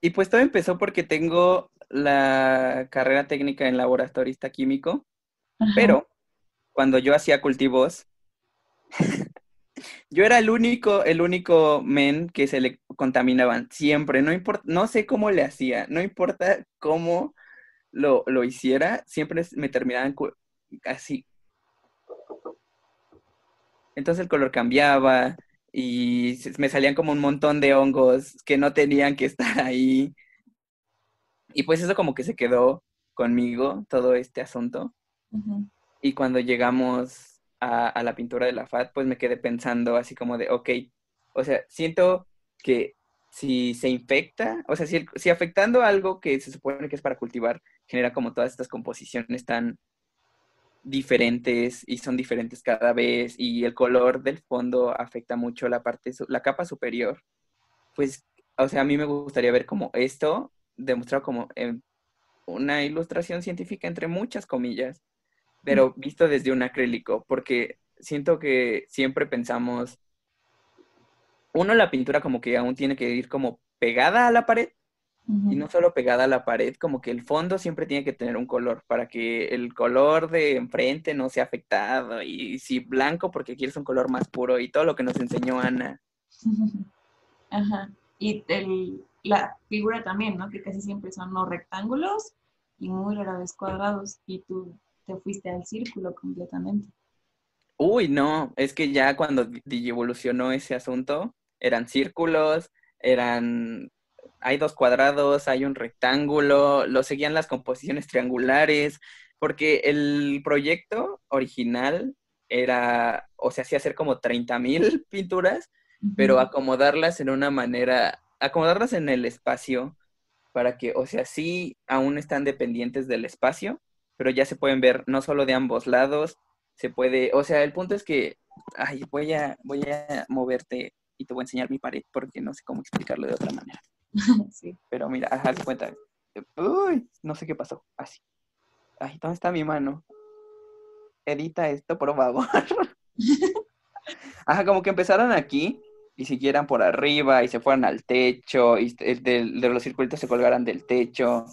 [SPEAKER 3] Y pues todo empezó porque tengo la carrera técnica en laboratorista químico,
[SPEAKER 2] Ajá.
[SPEAKER 3] pero cuando yo hacía cultivos, yo era el único, el único men que se le contaminaban siempre, no importa, no sé cómo le hacía, no importa cómo lo, lo hiciera, siempre me terminaban así. Entonces el color cambiaba y me salían como un montón de hongos que no tenían que estar ahí. Y pues eso como que se quedó conmigo, todo este asunto. Y cuando llegamos a, a la pintura de la FAT, pues me quedé pensando así como de, ok, o sea, siento que si se infecta, o sea, si, si afectando algo que se supone que es para cultivar, genera como todas estas composiciones tan diferentes y son diferentes cada vez y el color del fondo afecta mucho la parte, la capa superior, pues, o sea, a mí me gustaría ver como esto demostrado como en una ilustración científica entre muchas comillas pero visto desde un acrílico, porque siento que siempre pensamos, uno, la pintura como que aún tiene que ir como pegada a la pared, y no solo pegada a la pared, como que el fondo siempre tiene que tener un color, para que el color de enfrente no sea afectado, y si blanco, porque quieres un color más puro, y todo lo que nos enseñó Ana.
[SPEAKER 2] Ajá. Y el, la figura también, ¿no? Que casi siempre son no rectángulos y muy rara vez cuadrados. Y tú te fuiste al círculo completamente.
[SPEAKER 3] Uy, no, es que ya cuando digievolucionó ese asunto, eran círculos, eran, hay dos cuadrados, hay un rectángulo, lo seguían las composiciones triangulares, porque el proyecto original era, o sea, hacía hacer como 30.000 pinturas, pero acomodarlas en una manera, acomodarlas en el espacio para que, o sea, sí aún están dependientes del espacio, pero ya se pueden ver no solo de ambos lados, se puede, o sea, el punto es que, ay, voy a, voy a moverte y te voy a enseñar mi pared porque no sé cómo explicarlo de otra manera.
[SPEAKER 2] Sí.
[SPEAKER 3] Pero mira, ajá, haz cuenta. Uy, no sé qué pasó. Así. Ay, ¿dónde está mi mano? Edita esto, por favor. Ajá, como que empezaron aquí y siguieran por arriba y se fueran al techo y de, de los circulitos se colgaran del techo.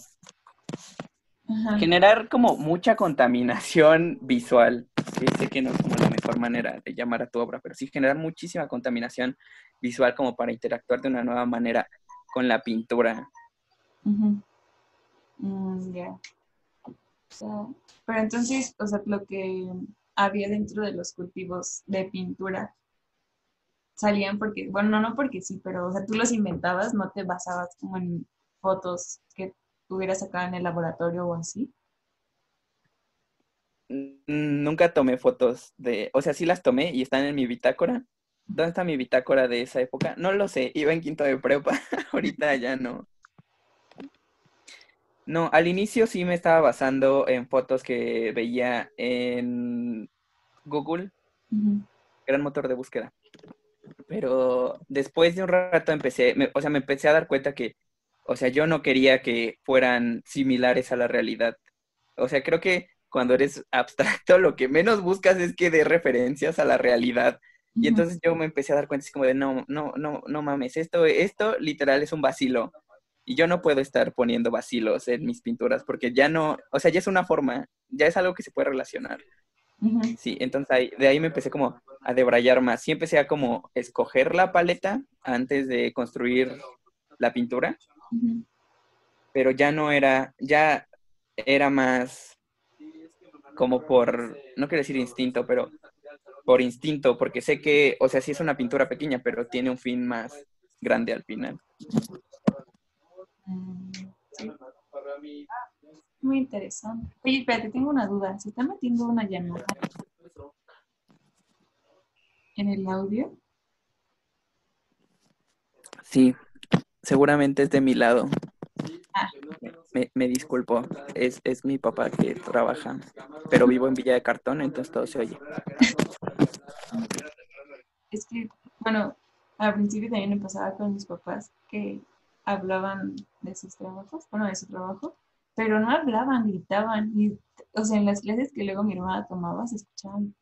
[SPEAKER 2] Ajá.
[SPEAKER 3] generar como mucha contaminación visual, que sé que no es como la mejor manera de llamar a tu obra, pero sí generar muchísima contaminación visual como para interactuar de una nueva manera con la pintura.
[SPEAKER 2] Mm, sea, pero entonces, o sea, lo que había dentro de los cultivos de pintura salían porque, bueno, no, no porque sí, pero, o sea, tú los inventabas, no te basabas como en fotos que hubieras sacado en el laboratorio o así.
[SPEAKER 3] Mm, Nunca tomé fotos de, o sea, sí las tomé y están en mi bitácora. ¿Dónde está mi bitácora de esa época? No lo sé, iba en quinto de prepa, ahorita ya no. No, al inicio sí me estaba basando en fotos que veía en Google, gran motor de búsqueda. Pero después de un rato empecé, me- o sea, me empecé a dar cuenta que, o sea, yo no quería que fueran similares a la realidad. O sea, creo que cuando eres abstracto, lo que menos buscas es que dé referencias a la realidad. Y entonces yo me empecé a dar cuenta así como de, no, no, no, no mames, esto, esto literal es un vacilo. Y yo no puedo estar poniendo vacilos en mis pinturas porque ya no, o sea, ya es una forma, ya es algo que se puede relacionar. Sí, entonces ahí- de ahí me empecé como a debrayar más. Sí empecé a como escoger la paleta antes de construir la pintura, pero ya no era, ya era más como por, no quiero decir instinto, pero por instinto, porque sé que, o sea, sí es una pintura pequeña, pero tiene un fin más grande al final.
[SPEAKER 2] Mm, sí. Muy interesante. Oye, espérate, tengo una duda. ¿Se está metiendo una llamada en el audio?
[SPEAKER 3] Sí, seguramente es de mi lado.
[SPEAKER 2] Ah,
[SPEAKER 3] Me, me disculpo, es, es mi papá que trabaja, pero vivo en Villa de Cartón, entonces todo se oye.
[SPEAKER 2] es que, bueno, al principio también me pasaba con mis papás que hablaban de sus trabajos, bueno, de su trabajo, pero no hablaban, gritaban. O sea, en las clases que luego mi hermana tomaba se escuchaban.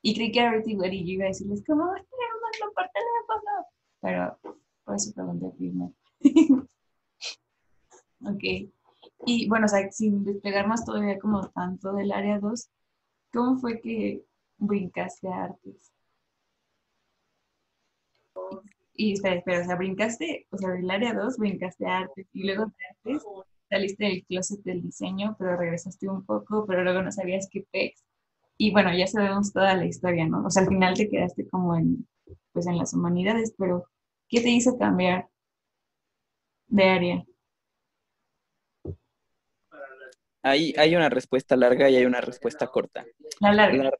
[SPEAKER 2] Y creí que ahorita igual y iba a decirles, ¿cómo vas a tener por teléfono? Pero por eso pregunté primero. ok. Y bueno, o sea, sin despegarnos todavía como tanto del área 2, ¿cómo fue que brincaste a artes? Y espera, espera, o sea, brincaste, o sea, del área 2 brincaste a artes y luego de artes saliste del closet del diseño, pero regresaste un poco, pero luego no sabías qué pez. Y bueno, ya sabemos toda la historia, ¿no? O sea, al final te quedaste como en, pues en las humanidades, pero ¿qué te hizo cambiar de área?
[SPEAKER 3] Hay, hay una respuesta larga y hay una respuesta corta.
[SPEAKER 2] La larga.
[SPEAKER 3] La,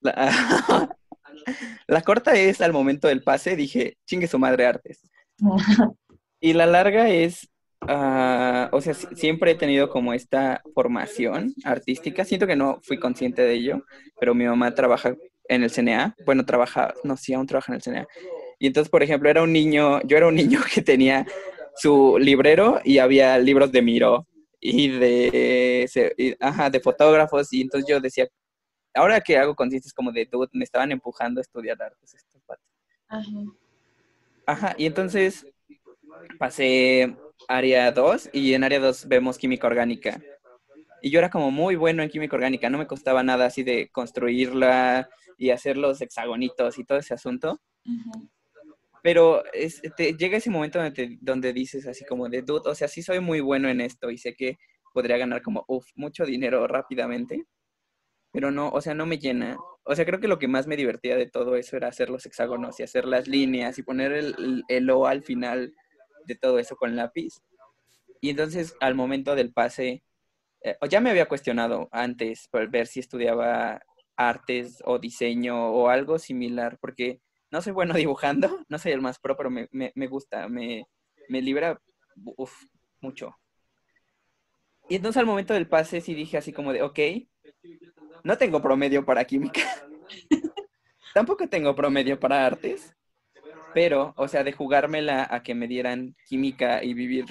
[SPEAKER 3] la- la corta es al momento del pase, dije, chingue su madre artes. Y la larga es, ah, o sea, si- siempre he tenido como esta formación artística. Siento que no fui consciente de ello, pero mi mamá trabaja en el CNA. Bueno, trabaja, no, sí, aún trabaja en el CNA. Y entonces, por ejemplo, era un niño, yo era un niño que tenía su librero y había libros de Miro y de, se- y- ajá, de fotógrafos. Y entonces yo decía, ahora que hago conciencia es como de, dude, me estaban empujando a estudiar artes. estos vatos".
[SPEAKER 2] Ajá.
[SPEAKER 3] Ajá, y entonces pasé área 2 y en área 2 vemos química orgánica. Y yo era como muy bueno en química orgánica, no me costaba nada así de construirla y hacer los hexagonitos y todo ese asunto. Pero es, te- llega ese momento donde, te- donde dices así como de, dude, o sea, sí soy muy bueno en esto y sé que podría ganar como, uff, mucho dinero rápidamente, pero no, o sea, no me llena. O sea, creo que lo que más me divertía de todo eso era hacer los hexágonos y hacer las líneas y poner el O al final de todo eso con lápiz. Y entonces, al momento del pase, eh, ya me había cuestionado antes por ver si estudiaba artes o diseño o algo similar, porque no soy bueno dibujando, no soy el más pro, pero me, me, gusta, me, me libera uf, mucho. Y entonces al momento del pase sí dije así como de, ok, no tengo promedio para química, tampoco tengo promedio para artes, pero, o sea, de jugármela a que me dieran química y vivir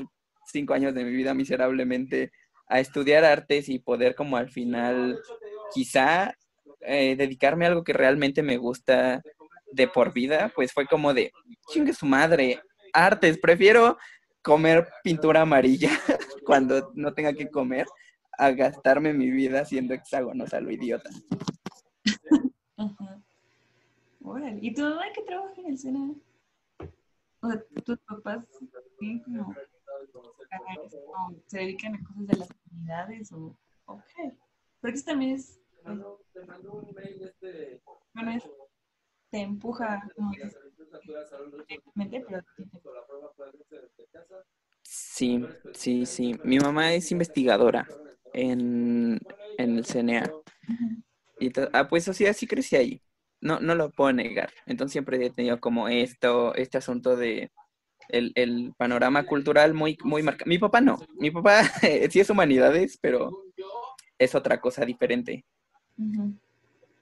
[SPEAKER 3] cinco años de mi vida miserablemente a estudiar artes y poder como al final quizá eh, dedicarme a algo que realmente me gusta de por vida, pues fue como de, chingue su madre, artes, prefiero comer pintura amarilla cuando no tenga que comer a gastarme mi vida haciendo hexágonos a lo idiota.
[SPEAKER 2] Órale. ¿Y tu mamá qué trabaja en el cine? O sea, tus papás como se dedican a cosas de las comunidades o ok. Porque eso también es bueno es te empuja como directamente, pero
[SPEAKER 3] Sí, sí, sí. Mi mamá es investigadora en, en el CNA. Y ah, pues sea, así crecí ahí. No, no lo puedo negar. Entonces siempre he tenido como esto, este asunto de el, el panorama cultural muy, muy marcado. Mi papá no. Mi papá sí es humanidades, pero es otra cosa diferente.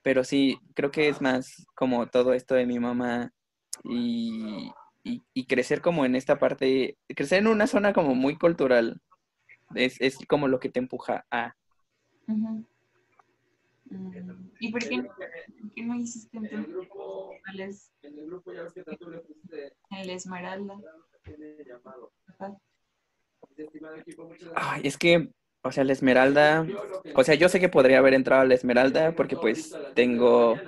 [SPEAKER 3] Pero sí, creo que es más como todo esto de mi mamá y, y, y crecer como en esta parte, crecer en una zona como muy cultural. Es, es como lo que te empuja a...
[SPEAKER 2] ¿Y por qué, por qué no hiciste entonces festivales en la Esmeralda? Ajá.
[SPEAKER 3] Ay, es que, o sea, la Esmeralda, o sea, yo sé que podría haber entrado a la Esmeralda porque pues tengo,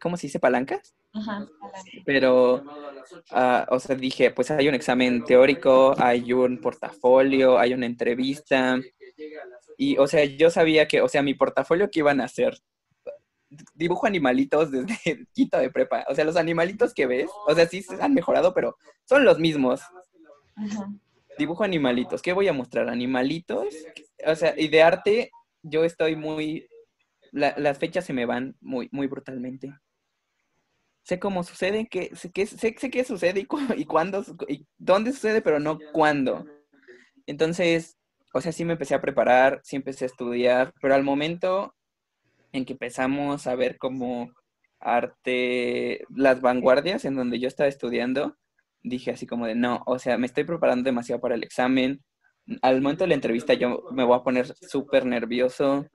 [SPEAKER 3] ¿cómo se dice? Palancas.
[SPEAKER 2] Ajá.
[SPEAKER 3] Pero, ah, o sea, dije, pues hay un examen teórico, hay un portafolio, hay una entrevista. Y, o sea, yo sabía que, o sea, mi portafolio que iban a hacer, dibujo animalitos desde quinto de prepa. O sea, los animalitos que ves, o sea, sí se han mejorado, pero son los mismos.
[SPEAKER 2] Ajá.
[SPEAKER 3] Dibujo animalitos. ¿Qué voy a mostrar? Animalitos. O sea, y de arte, yo estoy muy. La- las fechas se me van muy, muy brutalmente. Sé cómo sucede, que, sé, qué- sé, qué sucede y, cu- cuándo, y dónde sucede, pero no cuándo. Entonces, o sea, sí me empecé a preparar, sí empecé a estudiar, pero al momento en que empezamos a ver como arte, las vanguardias en donde yo estaba estudiando, dije así como de, no, o sea, me estoy preparando demasiado para el examen. Al momento de la entrevista yo me voy a poner súper nervioso.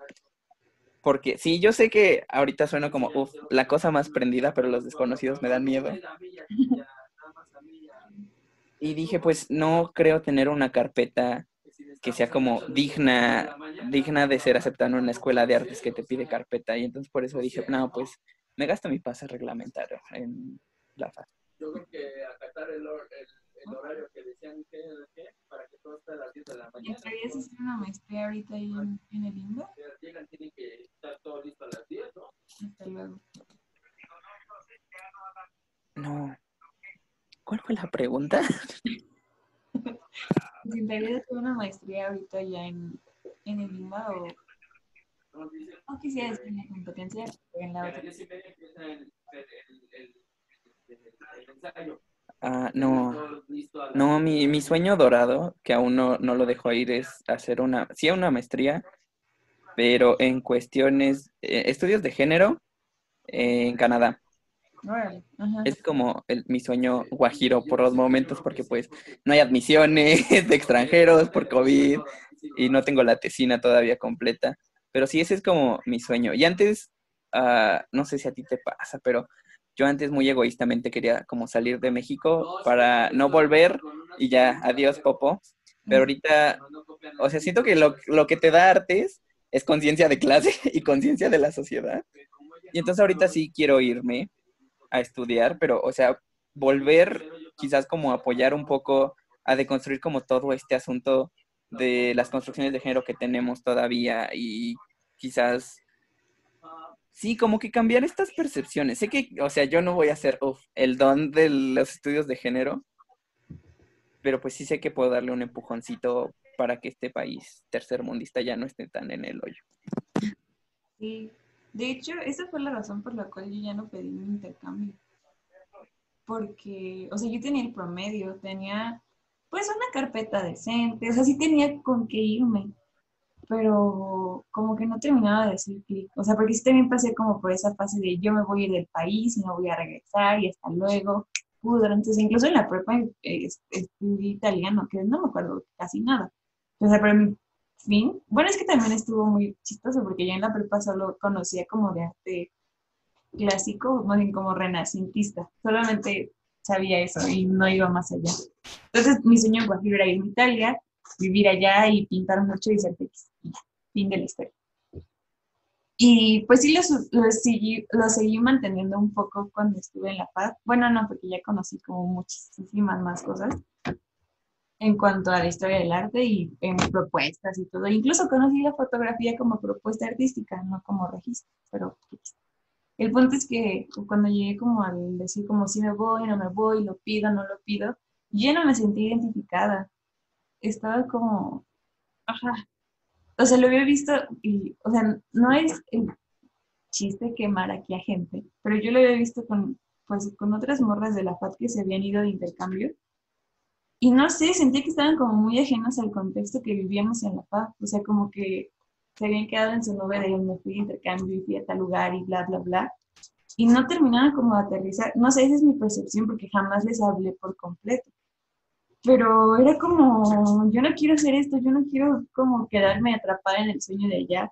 [SPEAKER 3] Porque sí, yo sé que ahorita sueno como, la cosa más prendida, pero los desconocidos me dan miedo. Y dije, pues no creo tener una carpeta que sea como digna, digna de ser aceptada en una escuela de artes que te pide carpeta. Y entonces por eso dije, no, pues me gasto mi pase reglamentario en la FAS.
[SPEAKER 4] Yo creo que acatar el, el, horario que decían que que para que todo esté a las 10 de la
[SPEAKER 2] ¿Y
[SPEAKER 4] mañana.
[SPEAKER 2] estarías haciendo una maestría ahorita ahí en, en el INBA?
[SPEAKER 4] Llegan, tienen que estar todo listo a las 10, ¿no?
[SPEAKER 2] Hasta luego.
[SPEAKER 3] No. ¿Cuál fue la pregunta?
[SPEAKER 2] ¿Te intentarías hacer una maestría ahorita ya en, en el INBA o no quisieras la competencia en la
[SPEAKER 4] a
[SPEAKER 2] otra?
[SPEAKER 4] las 10 y media empieza el, el, el, el, el- el ensayo.
[SPEAKER 3] Ah, no. No, mi, mi sueño dorado, que aún no, no lo dejo ir, es hacer una, sí, una maestría, pero en cuestiones, eh, estudios de género eh, en Canadá. Es como el- mi sueño guajiro por los momentos, porque pues no hay admisiones de extranjeros por COVID y no tengo la tesina todavía completa. Pero sí, ese es como mi sueño. Y antes, ah, no sé si a ti te pasa, pero yo antes muy egoístamente quería como salir de México para no volver y ya, adiós, Popo. Pero ahorita, o sea, siento que lo, lo que te da artes es conciencia de clase y conciencia de la sociedad. Y entonces ahorita sí quiero irme a estudiar, pero, o sea, volver quizás como apoyar un poco a deconstruir como todo este asunto de las construcciones de género que tenemos todavía y quizás, sí, como que cambiar estas percepciones. Sé que, o sea, yo no voy a ser uf, el don de los estudios de género, pero pues sí sé que puedo darle un empujoncito para que este país tercermundista ya no esté tan en el hoyo.
[SPEAKER 2] Sí. De hecho, esa fue la razón por la cual yo ya no pedí mi intercambio. Porque, o sea, yo tenía el promedio, tenía pues una carpeta decente, o sea, sí tenía con qué irme, pero como que no terminaba de hacer clic. O sea, porque sí también pasé como por esa fase de yo me voy a ir del país y no voy a regresar y hasta luego. Pudor. Entonces, incluso en la prepa eh, estudié italiano, que no me acuerdo casi nada. O sea, pero en mi fin, bueno, es que también estuvo muy chistoso porque yo en la prepa solo conocía como de arte clásico, más bien como renacentista. Solamente sabía eso y no iba más allá. Entonces, mi sueño guajiro era irme a Italia vivir allá y pintar mucho y ser feliz. Fin de la historia. Y pues sí, lo, su- lo seguí, lo seguí manteniendo un poco cuando estuve en La Paz. Bueno, no, porque ya conocí como muchísimas más cosas en cuanto a la historia del arte y en propuestas y todo. Incluso conocí la fotografía como propuesta artística, no como registro, pero pues, el punto es que cuando llegué como al decir como si me voy, no me voy, lo pido, no lo pido, yo no me sentí identificada. Estaba como, ajá, o sea, lo había visto y, o sea, no es el chiste quemar aquí a gente, pero yo lo había visto con, pues, con otras morras de la FAT que se habían ido de intercambio y no sé, sentí que estaban como muy ajenos al contexto que vivíamos en La Paz. O sea, como que se habían quedado en su nube de me fui de intercambio y fui a tal lugar y bla, bla, bla. Y no terminaban como de aterrizar. No sé, esa es mi percepción porque jamás les hablé por completo. Pero era como, yo no quiero hacer esto, yo no quiero como quedarme atrapada en el sueño de allá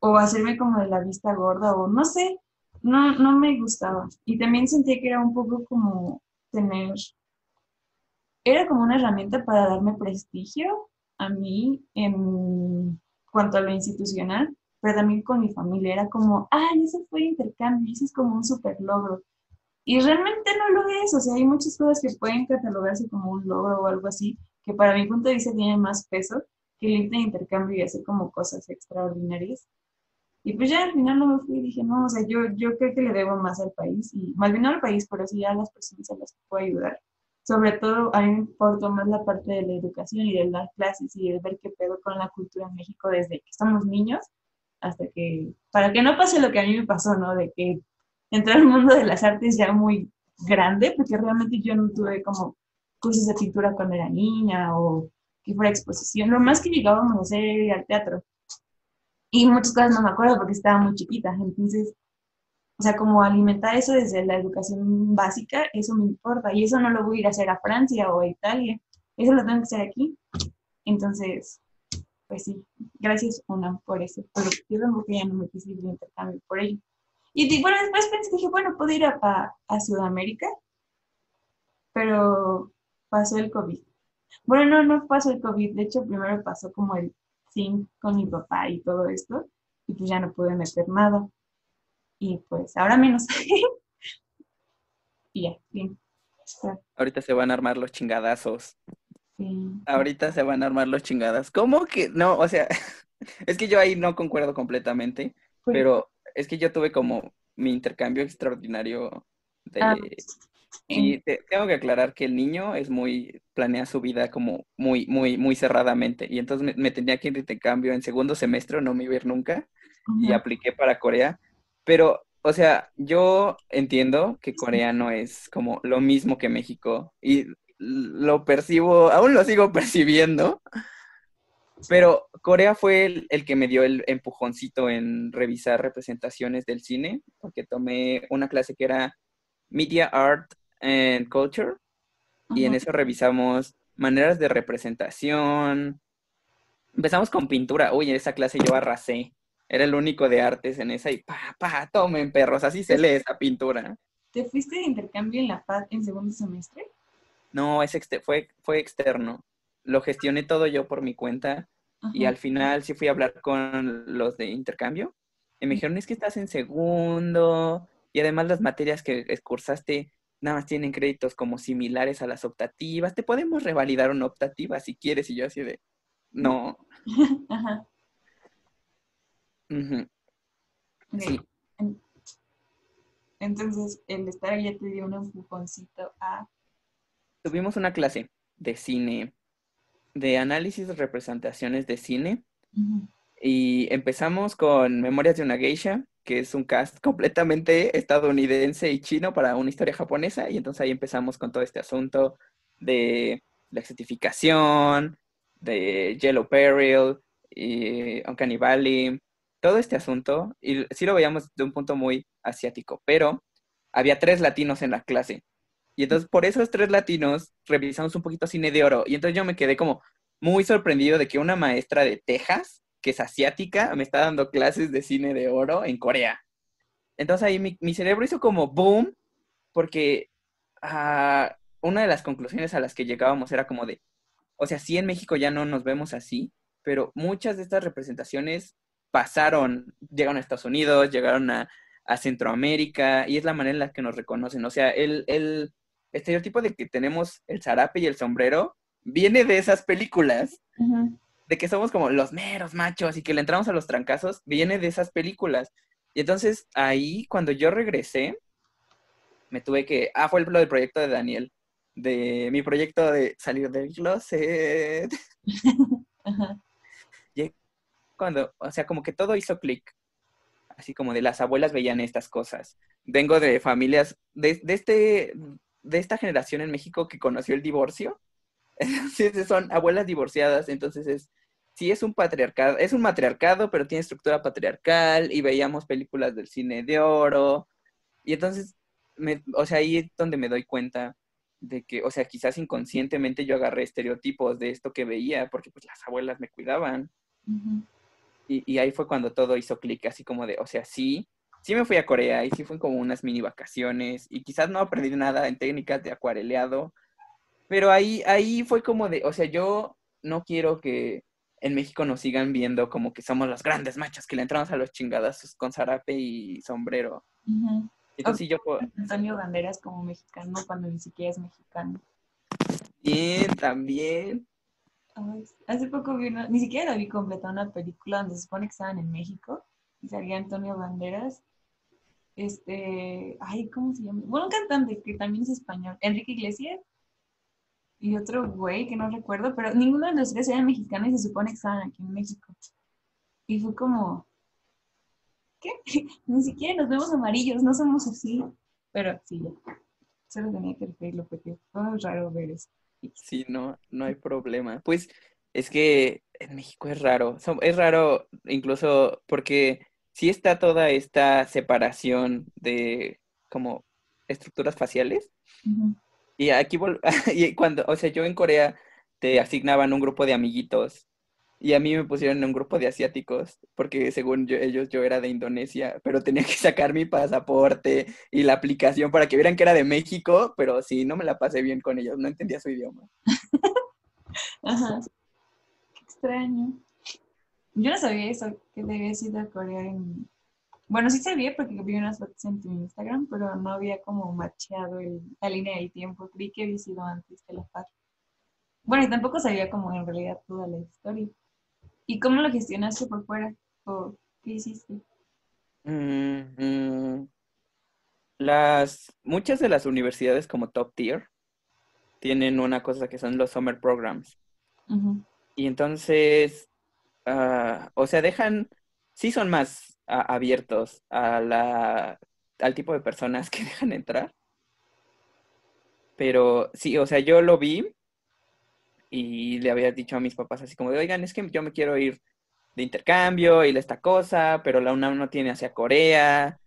[SPEAKER 2] o hacerme como de la vista gorda o no sé, no, no me gustaba. Y también sentía que era un poco como tener era como una herramienta para darme prestigio a mí en cuanto a lo institucional, pero también con mi familia. Era como, ay, eso fue intercambio, eso es como un super logro. Y realmente no lo es, o sea, hay muchas cosas que pueden catalogarse como un logro o algo así, que para mi punto de vista tienen más peso que el intercambio y hacer como cosas extraordinarias. Y pues ya al final no me fui y dije, no, o sea, yo, yo creo que le debo más al país, y más bien al país, pero sí a las personas a las que puedo ayudar sobre todo a mí me importa más la parte de la educación y de las clases y de ver qué pedo con la cultura en México desde que somos niños hasta que, para que no pase lo que a mí me pasó, ¿no? De que entré al mundo de las artes ya muy grande, porque realmente yo no tuve como cursos de pintura cuando era niña o que fuera exposición, lo más que llegábamos a hacer era al teatro. Y muchas cosas no me acuerdo porque estaba muy chiquita, entonces o sea, como alimentar eso desde la educación básica, eso me importa. Y eso no lo voy a ir a hacer a Francia o a Italia. Eso lo tengo que hacer aquí. Entonces, pues sí, gracias una por eso. Pero yo tampoco ya no me quise ir de intercambio por ello. Y bueno, después pensé, dije, bueno, puedo ir a, a, a Sudamérica, pero pasó el COVID. Bueno, no, no pasó el COVID. De hecho, primero pasó como el zinc con mi papá y todo esto. Y pues ya no pude meter nada y pues ahora menos. y ya, bien.
[SPEAKER 3] Ahorita se van a armar los chingadazos.
[SPEAKER 2] Sí.
[SPEAKER 3] Ahorita se van a armar los chingadas. ¿Cómo que no? O sea, es que yo ahí no concuerdo completamente,
[SPEAKER 2] Pues,
[SPEAKER 3] pero es que yo tuve como mi intercambio extraordinario de...
[SPEAKER 2] Ah,
[SPEAKER 3] Y te- tengo que aclarar que el niño es muy, planea su vida como muy, muy, muy cerradamente. Y entonces me, me tenía que ir de intercambio en segundo semestre, no me iba a ir nunca, y apliqué para Corea. Pero, o sea, yo entiendo que Corea no es como lo mismo que México y lo percibo, aún lo sigo percibiendo, pero Corea fue el, el que me dio el empujoncito en revisar representaciones del cine, porque tomé una clase que era Media Art and Culture y en eso revisamos maneras de representación. Empezamos con pintura. Uy, en esa clase yo arrasé. Era el único de artes en esa y pa, pa, tomen perros, así se lee esa pintura.
[SPEAKER 2] ¿Te fuiste de intercambio en La Paz en segundo semestre?
[SPEAKER 3] No, es exte- fue, fue externo. Lo gestioné todo yo por mi cuenta y al final sí fui a hablar con los de intercambio y me dijeron, es que estás en segundo y además las materias que cursaste nada más tienen créditos como similares a las optativas. Te podemos revalidar una optativa si quieres y yo así de, no.
[SPEAKER 2] Ajá.
[SPEAKER 3] Sí,
[SPEAKER 2] En- Entonces, el estar ya te dio un empujoncito a...
[SPEAKER 3] tuvimos una clase de cine, de análisis de representaciones de cine. Y empezamos con Memorias de una Geisha, que es un cast completamente estadounidense y chino para una historia japonesa. Y entonces ahí empezamos con todo este asunto de la certificación, de Yellow Peril, y Uncanny Valley, todo este asunto, y sí lo veíamos de un punto muy asiático, pero había tres latinos en la clase. Y entonces por esos tres latinos revisamos un poquito cine de oro. Y entonces yo me quedé como muy sorprendido de que una maestra de Texas, que es asiática, me está dando clases de cine de oro en Corea. Entonces ahí mi, cerebro hizo como boom, porque ah, una de las conclusiones a las que llegábamos era como de, o sea, sí en México ya no nos vemos así, pero muchas de estas representaciones pasaron, llegaron a Estados Unidos, llegaron a, a Centroamérica, y es la manera en la que nos reconocen. O sea, el, el estereotipo de que tenemos el zarape y el sombrero viene de esas películas, de que somos como los meros machos y que le entramos a los trancazos, viene de esas películas. Y entonces ahí, cuando yo regresé, me tuve que, ah, fue lo del proyecto de Daniel, de mi proyecto de salir del closet.
[SPEAKER 2] Ajá.
[SPEAKER 3] cuando, o sea, como que todo hizo clic. Así como de las abuelas veían estas cosas. Vengo de familias, de, de este, de esta generación en México que conoció el divorcio. Entonces son abuelas divorciadas, entonces es, sí es un patriarcado, es un matriarcado, pero tiene estructura patriarcal y veíamos películas del cine de oro. Y entonces, me, o sea, ahí es donde me doy cuenta de que, o sea, quizás inconscientemente yo agarré estereotipos de esto que veía, porque pues las abuelas me cuidaban. Y, y ahí fue cuando todo hizo clic, así como de, o sea, sí, sí me fui a Corea y sí fue como unas mini vacaciones y quizás no aprendí nada en técnicas de acuareleado, pero ahí, ahí fue como de, o sea, yo no quiero que en México nos sigan viendo como que somos los grandes machos que le entramos a los chingadazos con zarape y sombrero. Entonces yo puedo,
[SPEAKER 2] Antonio Banderas como mexicano cuando ni siquiera es mexicano.
[SPEAKER 3] bien, también.
[SPEAKER 2] Ay, hace poco vi una, ni siquiera la vi completa, una película donde se supone que estaban en México y salía Antonio Banderas. Este, ay, ¿cómo se llama? Bueno, un cantante que también es español, Enrique Iglesias. Y otro güey que no recuerdo, pero ninguno de los tres eran mexicanos y se supone que estaban aquí en México. Y fue como, ¿qué? Ni siquiera nos vemos amarillos, no somos así. Pero sí, ya. Solo tenía que referirlo porque fue muy raro ver eso.
[SPEAKER 3] Sí, no, no hay problema. Pues es que en México es raro. Es raro incluso porque sí está toda esta separación de como estructuras faciales.
[SPEAKER 2] Ujú.
[SPEAKER 3] Y aquí, y cuando, o sea, yo en Corea te asignaban un grupo de amiguitos y a mí me pusieron en un grupo de asiáticos porque según yo- ellos yo era de Indonesia, pero tenía que sacar mi pasaporte y la aplicación para que vieran que era de México, pero sí, no me la pasé bien con ellos, no entendía su idioma.
[SPEAKER 2] Ajá. Qué extraño. Yo no sabía eso, que te habías ido a Corea en... Bueno, sí sabía porque vi unas fotos en tu Instagram, pero no había como macheado el- la línea del tiempo. Creí que había sido antes de la paz. Bueno, y tampoco sabía como en realidad toda la historia. ¿Y cómo lo gestionaste por fuera? ¿O qué hiciste?
[SPEAKER 3] Mm, mm. Las, muchas de las universidades como top tier tienen una cosa que son los summer programs. Y entonces, ah, o sea, dejan, sí son más abiertos a la, al tipo de personas que dejan entrar. Pero sí, o sea, yo lo vi y le había dicho a mis papás así como de, oigan, es que yo me quiero ir de intercambio y esta cosa, pero la UNAM no tiene hacia Corea.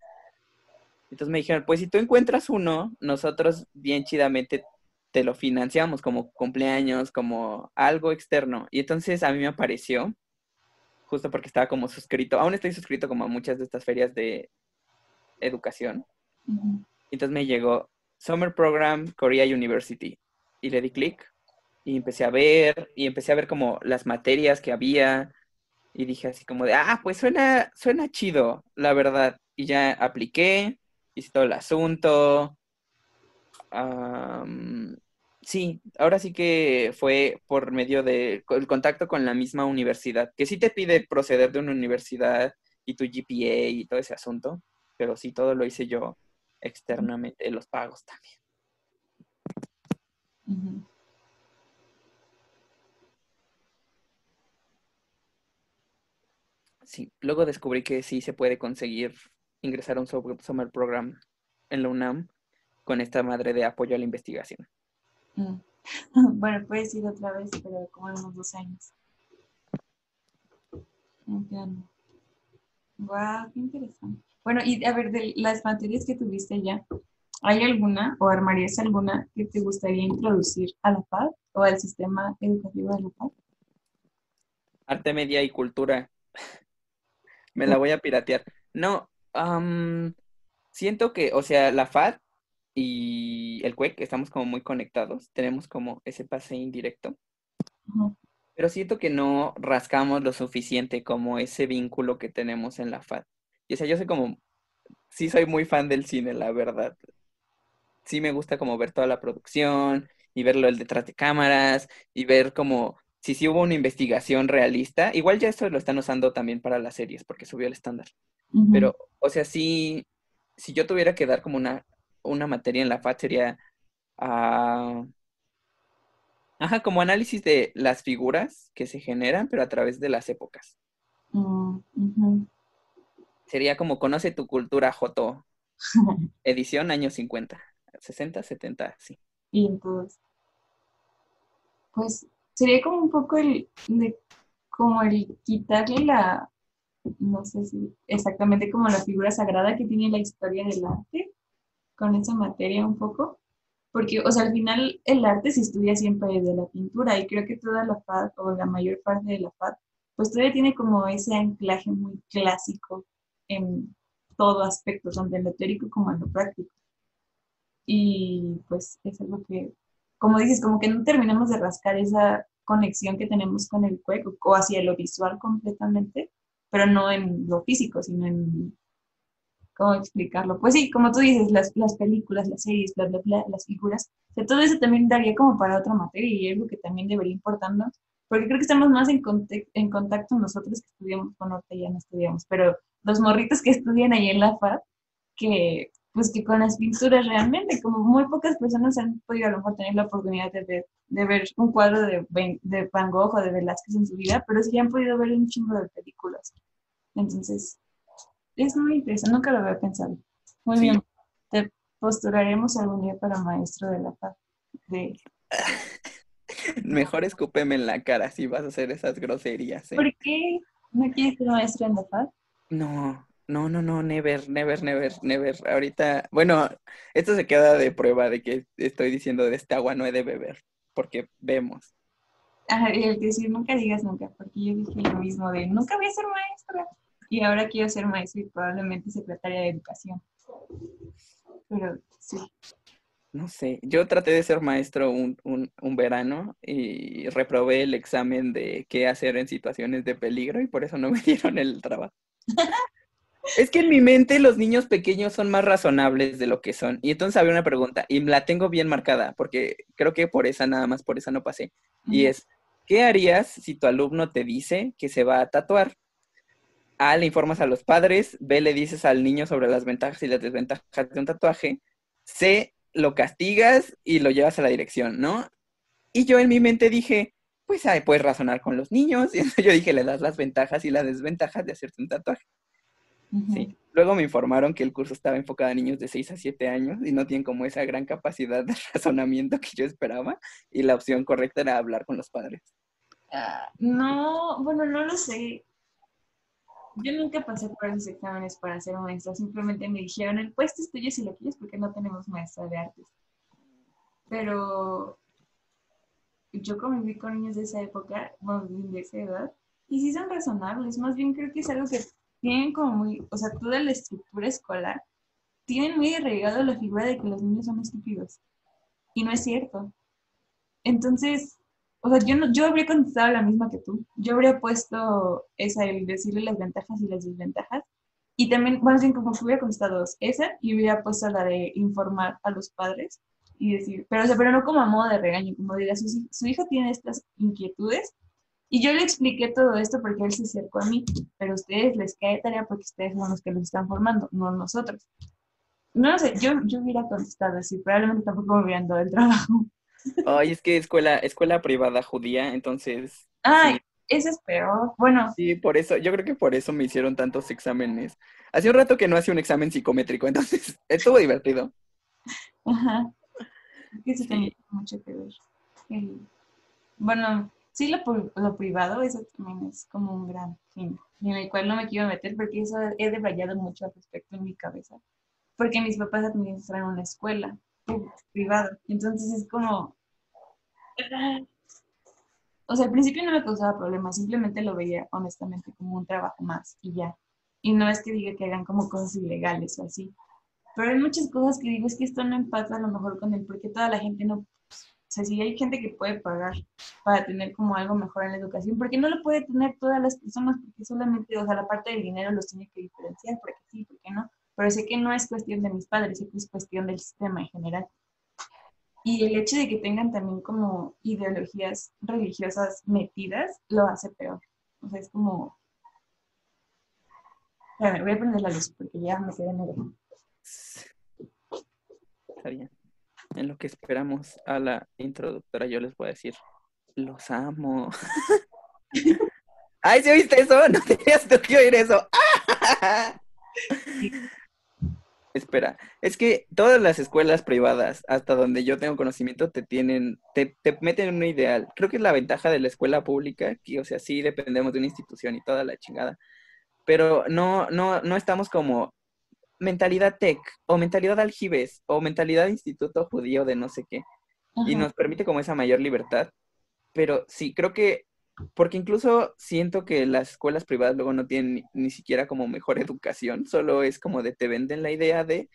[SPEAKER 3] Entonces me dijeron, pues si tú encuentras uno, nosotros bien chidamente te lo financiamos como cumpleaños, como algo externo. Y entonces a mí me apareció, justo porque estaba como suscrito, aún estoy suscrito como a muchas de estas ferias de educación. Entonces me llegó Summer Program Korea University y le di clic y empecé a ver y empecé a ver como las materias que había y dije así como de, ah, pues suena, suena chido, la verdad. Y ya apliqué, hice todo el asunto. Sí, ahora sí que fue por medio del contacto con la misma universidad, que sí te pide proceder de una universidad y tu GPA y todo ese asunto, pero sí todo lo hice yo externamente, los pagos también. Sí, luego descubrí que sí se puede conseguir ingresar a un summer program en la UNAM con esta madre de apoyo a la investigación.
[SPEAKER 2] Mm. Bueno, puedes ir otra vez, pero como en unos dos años. Guau, qué interesante. Bueno, y a ver, de las materias que tuviste ya, ¿hay alguna o armarías alguna que te gustaría introducir a la PAD o al sistema educativo de la PAD?
[SPEAKER 3] Arte, media y cultura. Me la voy a piratear. No, am, siento que, o sea, la FAD y el CUEC estamos como muy conectados. Tenemos como ese pase indirecto. Pero siento que no rascamos lo suficiente como ese vínculo que tenemos en la FAD. Y o sea, yo soy como, sí soy muy fan del cine, la verdad. Sí me gusta como ver toda la producción y verlo el detrás de cámaras y ver como si sí hubo una investigación realista. Igual ya esto lo están usando también para las series porque subió el estándar. Pero, o sea, sí, si yo tuviera que dar como una, una materia en la FAD sería, ah, ajá, como análisis de las figuras que se generan, pero a través de las épocas.
[SPEAKER 2] Mm.
[SPEAKER 3] Sería como conoce tu cultura, Joto, edición años 50, 60, 70, sí.
[SPEAKER 2] Y entonces, pues sería como un poco el, de, como el quitarle la, no sé si exactamente como la figura sagrada que tiene la historia del arte con esa materia un poco, porque, o sea, al final el arte se estudia siempre desde la pintura y creo que toda la FAD o la mayor parte de la FAD, pues todavía tiene como ese anclaje muy clásico en todo aspecto, tanto en lo teórico como en lo práctico. Y pues es algo que, como dices, como que no terminamos de rascar esa conexión que tenemos con el cueco o hacia lo visual completamente, pero no en lo físico, sino en, ¿cómo explicarlo? Pues sí, como tú dices, las, las películas, las series, bla, bla, bla, las figuras, o sea, todo eso también daría como para otra materia y algo que también debería importarnos, porque creo que estamos más en, conte- en contacto nosotros que estudiamos, bueno, ahorita ya no estudiamos, pero los morritos que estudian ahí en la FAD, que pues que con las pinturas realmente, como muy pocas personas han podido a lo mejor tener la oportunidad de ver, de ver un cuadro de, de Van Gogh o de Velázquez en su vida, pero sí han podido ver un chingo de películas. Entonces, es muy interesante, nunca lo había pensado. Muy
[SPEAKER 3] Sí.
[SPEAKER 2] bien, te postularemos algún día para maestro de la. De,
[SPEAKER 3] Mejor escúpeme en la cara si vas a hacer esas groserías, ¿eh?
[SPEAKER 2] ¿Por qué no quieres ser maestro en la FAD?
[SPEAKER 3] No, no, no, no, never, never, never, never. Ahorita, bueno, esto se queda de prueba de que estoy diciendo de este agua no he de beber, porque vemos.
[SPEAKER 2] Ajá, y el decir nunca digas nunca, porque yo dije lo mismo de nunca voy a ser maestra. Y ahora quiero ser maestra y probablemente secretaria de educación. Pero sí.
[SPEAKER 3] No sé, yo traté de ser maestro un, un, un verano y reprobé el examen de qué hacer en situaciones de peligro y por eso no me dieron el trabajo. Es que en mi mente los niños pequeños son más razonables de lo que son. Y entonces había una pregunta y la tengo bien marcada porque creo que por esa nada más, por esa no pasé. Y es, ¿qué harías si tu alumno te dice que se va a tatuar? A, le informas a los padres. B, le dices al niño sobre las ventajas y las desventajas de un tatuaje. C, lo castigas y lo llevas a la dirección, ¿no? Y yo en mi mente dije, pues ahí puedes razonar con los niños. Y yo dije, le das las ventajas y las desventajas de hacerte un tatuaje. Sí. Luego me informaron que el curso estaba enfocado a niños de 6 a 7 años y no tienen como esa gran capacidad de razonamiento que yo esperaba. Y la opción correcta era hablar con los padres.
[SPEAKER 2] Ah, no, bueno, no lo sé. Yo nunca pasé por esos exámenes para ser maestra. Simplemente me dijeron, el puesto es tuyo si lo quieres porque no tenemos maestra de artes. Pero yo conviví con niños de esa época, bueno, de esa edad, y sí son razonables. Más bien creo que es algo que tienen como muy, o sea, toda la estructura escolar, tienen muy arraigado la figura de que los niños son estúpidos. Y no es cierto. Entonces, o sea, yo, no, yo habría contestado la misma que tú. Yo habría puesto esa, el decirle las ventajas y las desventajas. Y también, más bien como hubiera contestado esa y hubiera puesto la de informar a los padres y decir, pero, o sea, pero no como a modo de regaño, como diga, su, hijo tiene estas inquietudes y yo le expliqué todo esto porque él se acercó a mí, pero a ustedes les cae tarea porque ustedes son los que los están formando, no nosotros. No sé, yo, yo hubiera contestado así, probablemente tampoco me hubieran dado el trabajo.
[SPEAKER 3] Ay, es que escuela, escuela privada judía, entonces,
[SPEAKER 2] Ay,
[SPEAKER 3] Sí.
[SPEAKER 2] eso es peor. Bueno,
[SPEAKER 3] sí, por eso, yo creo que por eso me hicieron tantos exámenes. Hace un rato que no hacía un examen psicométrico, entonces estuvo divertido.
[SPEAKER 2] ajá. Eso
[SPEAKER 3] Sí.
[SPEAKER 2] tiene mucho que ver. Bueno, sí, lo, lo privado, eso también es como un gran fin, en el cual no me quiero meter porque eso he debrayado mucho al respecto en mi cabeza. Porque mis papás administran una escuela privada. Entonces es como. O sea, al principio no me causaba problemas, simplemente lo veía honestamente como un trabajo más y ya. Y no es que diga que hagan como cosas ilegales o así. Pero hay muchas cosas que digo, es que esto no empata a lo mejor con el por qué toda la gente no sea, si hay gente que puede pagar para tener como algo mejor en la educación, porque no lo puede tener todas las personas, porque solamente, o sea, la parte del dinero los tiene que diferenciar, porque sí, porque no, pero sé que no es cuestión de mis padres, sé que es cuestión del sistema en general. Y el hecho de que tengan también como ideologías religiosas metidas lo hace peor. O sea, es como... Espérame, voy a prender la luz porque ya me quedé negro.
[SPEAKER 3] Está bien. En lo que esperamos a la introductora, yo les voy a decir, los amo. Ay, ¿sí oíste eso? No tenías que oír eso. Espera, es que todas las escuelas privadas, hasta donde yo tengo conocimiento, te tienen, te, te meten en un ideal. Creo que es la ventaja de la escuela pública, que, o sea, sí dependemos de una institución y toda la chingada, pero no, no, no estamos como mentalidad tech, o mentalidad aljibes, o mentalidad instituto judío de no sé qué, y nos permite como esa mayor libertad. Pero sí, creo que, porque incluso siento que las escuelas privadas luego no tienen ni, ni siquiera como mejor educación, solo es como de te venden la idea de,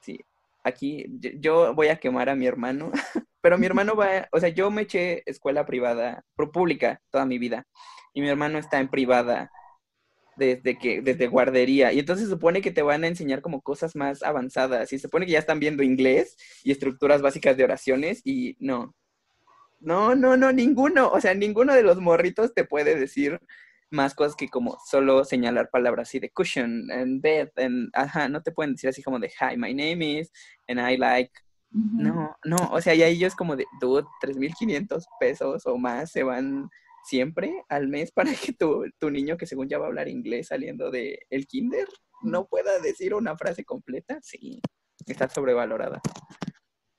[SPEAKER 3] sí, aquí yo, voy a quemar a mi hermano, pero mi hermano va, o sea, yo me eché escuela privada, pro pública toda mi vida, y mi hermano está en privada desde que, desde guardería, y entonces se supone que te van a enseñar como cosas más avanzadas, y se supone que ya están viendo inglés y estructuras básicas de oraciones, y no, no, no, no, ninguno. O sea, ninguno de los morritos te puede decir más cosas que como solo señalar palabras así de cushion and bed and ajá, no te pueden decir así como de hi, my name is and I like. No, no, o sea, y ahí ellos como de dude, 3.500 pesos o más se van siempre al mes para que tu, tu niño que según ya va a hablar inglés saliendo de el kinder no pueda decir una frase completa. Sí, está sobrevalorada.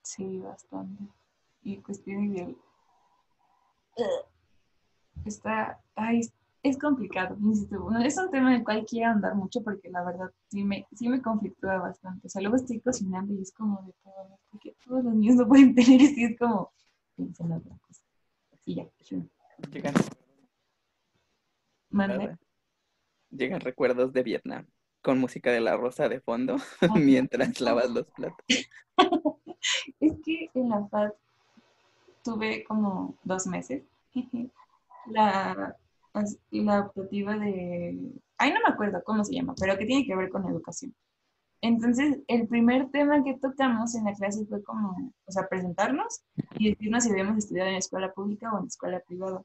[SPEAKER 2] Sí, bastante. Y cuestión de... Está... Ay, es- complicado, insisto. Es un tema en el cual quiero andar mucho porque la verdad sí me, sí me conflictúa bastante. O sea, luego estoy cocinando y es como de todo, porque todos los niños no pueden tener esto y es como... Piensa en otra cosa. Y ya.
[SPEAKER 3] Llegan. Llegan recuerdos de Vietnam con música de la rosa de fondo mientras lavas los platos.
[SPEAKER 2] Es que en la FAD tuve como dos meses la, la optativa de, ay no me acuerdo cómo se llama, pero que tiene que ver con educación. Entonces, el primer tema que tocamos en la clase fue como, o sea, presentarnos y decirnos si habíamos estudiado en escuela pública o en escuela privada.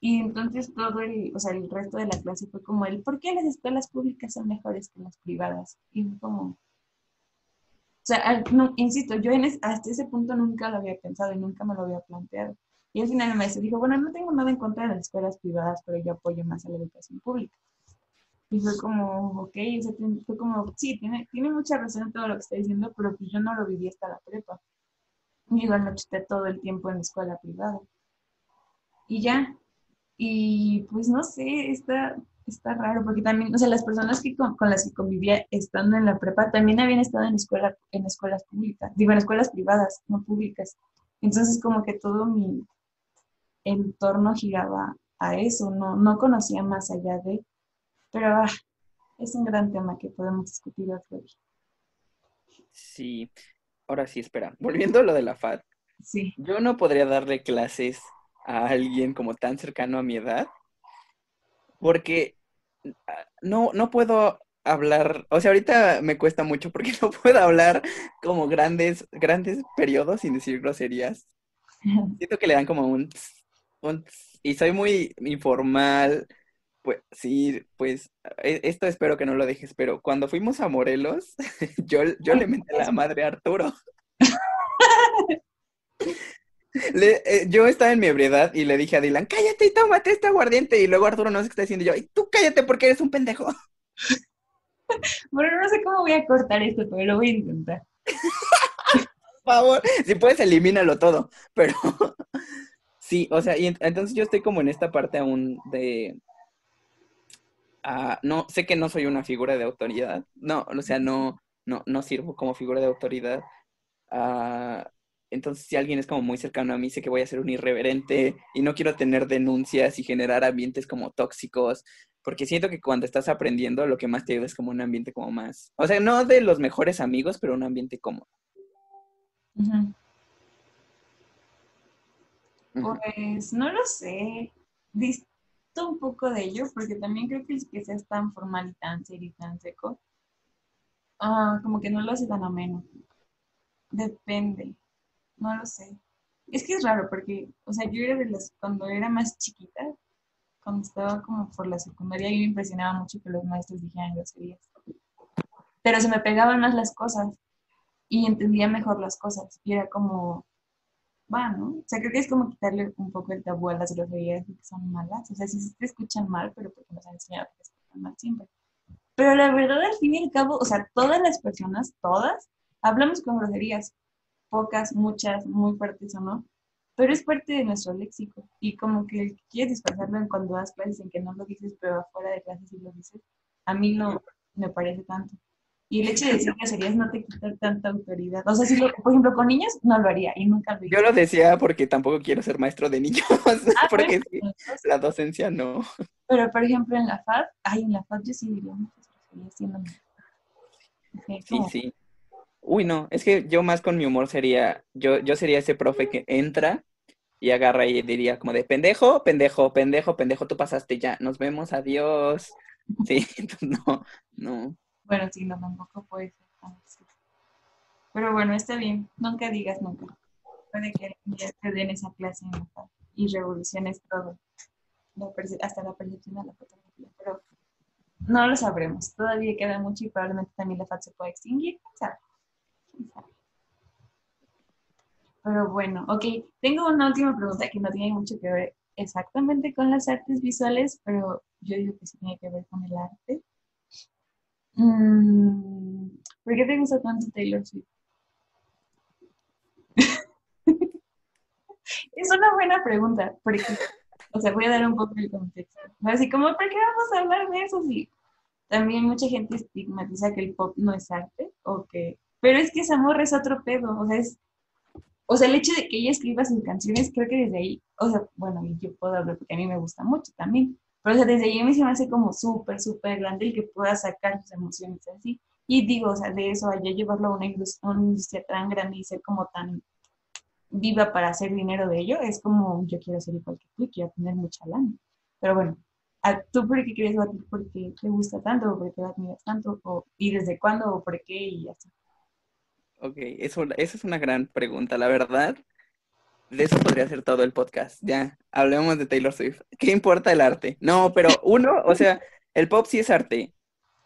[SPEAKER 2] Y entonces todo el, o sea, el resto de la clase fue como el, ¿por qué las escuelas públicas son mejores que las privadas? Y fue como, sea, al- no, insisto, yo en hasta ese punto nunca lo había pensado y nunca me lo había planteado. Y al final el maestro dijo, bueno, no tengo nada en contra de las escuelas privadas, pero yo apoyo más a la educación pública. Y fue como, ok, o sea, fue como, sí, tiene, tiene mucha razón en todo lo que está diciendo, pero pues yo no lo viví hasta la prepa. Y igual me chuté todo el tiempo en la escuela privada. Y ya. Y pues no sé, está, está raro, porque también, o sea, las personas que con, con las que convivía estando en la prepa también habían estado en escuela, en escuelas públicas, digo, en escuelas privadas, no públicas. Entonces como que todo mi entorno giraba a eso, no, no conocía más allá de, pero ah, es un gran tema que podemos discutir otro día.
[SPEAKER 3] Sí, ahora sí, espera. Volviendo a lo de la FAD,
[SPEAKER 2] Sí.
[SPEAKER 3] yo no podría darle clases a alguien como tan cercano a mi edad, porque no, no puedo hablar, o sea, ahorita me cuesta mucho porque no puedo hablar como grandes, grandes periodos sin decir groserías. Siento que le dan como un, tss, un tss, y soy muy informal. Pues sí, pues e- esto espero que no lo dejes, pero cuando fuimos a Morelos, yo, yo le menté la madre a Arturo. Le- eh, yo estaba en mi ebriedad y le dije a Dylan, cállate y tómate este aguardiente. Y luego Arturo no sé qué está diciendo yo, y tú cállate porque eres un pendejo.
[SPEAKER 2] Bueno, no sé cómo voy a cortar esto, pero lo voy a intentar.
[SPEAKER 3] Por favor, si puedes, elimínalo todo. Pero sí, o sea, y ent- entonces yo estoy como en esta parte aún de. ah, no, sé que no soy una figura de autoridad. No, o sea, no, no, no sirvo como figura de autoridad. Ah, entonces, si alguien es como muy cercano a mí, sé que voy a ser un irreverente y no quiero tener denuncias y generar ambientes como tóxicos, porque siento que cuando estás aprendiendo, lo que más te ayuda es como un ambiente como más, o sea, no de los mejores amigos, pero un ambiente cómodo.
[SPEAKER 2] Pues no lo sé. Disto un poco de ello, porque también creo que el que seas tan formal y tan serio y tan seco, ah, como que no lo hace tan ameno. Depende. No lo sé. Es que es raro porque, o sea, yo era de las, cuando era más chiquita, cuando estaba como por la secundaria, yo me impresionaba mucho que los maestros dijeran groserías. Pero se me pegaban más las cosas y entendía mejor las cosas. Y era como, va, ¿no? O sea, creo que es como quitarle un poco el tabú a las groserías que son malas. O sea, se te escuchan mal, pero porque nos han enseñado que se escuchan mal siempre. Pero la verdad, al fin y al cabo, o sea, todas las personas, todas, hablamos con groserías. Pocas, muchas, muy fuertes o no. Pero es parte de nuestro léxico. Y como que quieres disfrazarlo en cuando das clases en que no lo dices, pero afuera de clases sí lo dices. A mí no me parece tanto. Y el hecho de decir groserías no te quita tanta autoridad. O sea, si lo, por ejemplo, con niños no lo haría y nunca lo
[SPEAKER 3] Yo lo decía porque tampoco quiero ser maestro de niños,
[SPEAKER 2] Ah,
[SPEAKER 3] porque
[SPEAKER 2] bueno,
[SPEAKER 3] sí, la docencia no.
[SPEAKER 2] Pero, por ejemplo, en la FAD, ay, en la FAD yo sí diría muchas groserías siendo mujer. Ok,
[SPEAKER 3] Sí, sí. Uy, no, es que yo más con mi humor sería, yo, yo sería ese profe que entra y agarra y diría como de pendejo, pendejo, pendejo, pendejo, tú pasaste ya, nos vemos, adiós. Sí, no, no.
[SPEAKER 2] Bueno, sí, no, tampoco puede ser. Pero bueno, está bien. Nunca digas nunca. Puede que día te den esa clase y revoluciones todo. Hasta la percepción de la fotografía. Pero no lo sabremos. Todavía queda mucho y probablemente también la FAD se pueda extinguir. ¿Quién sabe? ¿Quién sabe? Pero bueno, ok. Tengo una última pregunta que no tiene mucho que ver exactamente con las artes visuales, pero yo digo que sí tiene que ver con el arte. Mm, ¿Por qué te gusta tanto Taylor Swift? Es una buena pregunta, porque, o sea, voy a dar un poco el contexto. Así como, ¿por qué vamos a hablar de eso? Sí, también mucha gente estigmatiza que el pop no es arte, o que, pero es que esa morra es otro pedo, o sea, es, o sea, el hecho de que ella escriba sus canciones, creo que desde ahí, o sea, bueno, yo puedo hablar porque a mí me gusta mucho también, pero o sea, desde ahí a mí se me hace como súper, súper grande el que pueda sacar sus emociones así. Y digo, o sea, de eso, allá llevarlo a una industria, tan grande y ser como tan viva para hacer dinero de ello, es como yo quiero ser igual que tú quiero tener mucha lana. Pero bueno, ¿a ¿tú por qué a ti por qué te gusta tanto o por qué la admiras tanto o, y desde cuándo o por qué y así?
[SPEAKER 3] Ok, eso, esa es una gran pregunta, la verdad. De eso podría ser todo el podcast. Ya, hablemos de Taylor Swift. ¿Qué importa el arte? No, pero uno, o sea, el pop sí es arte.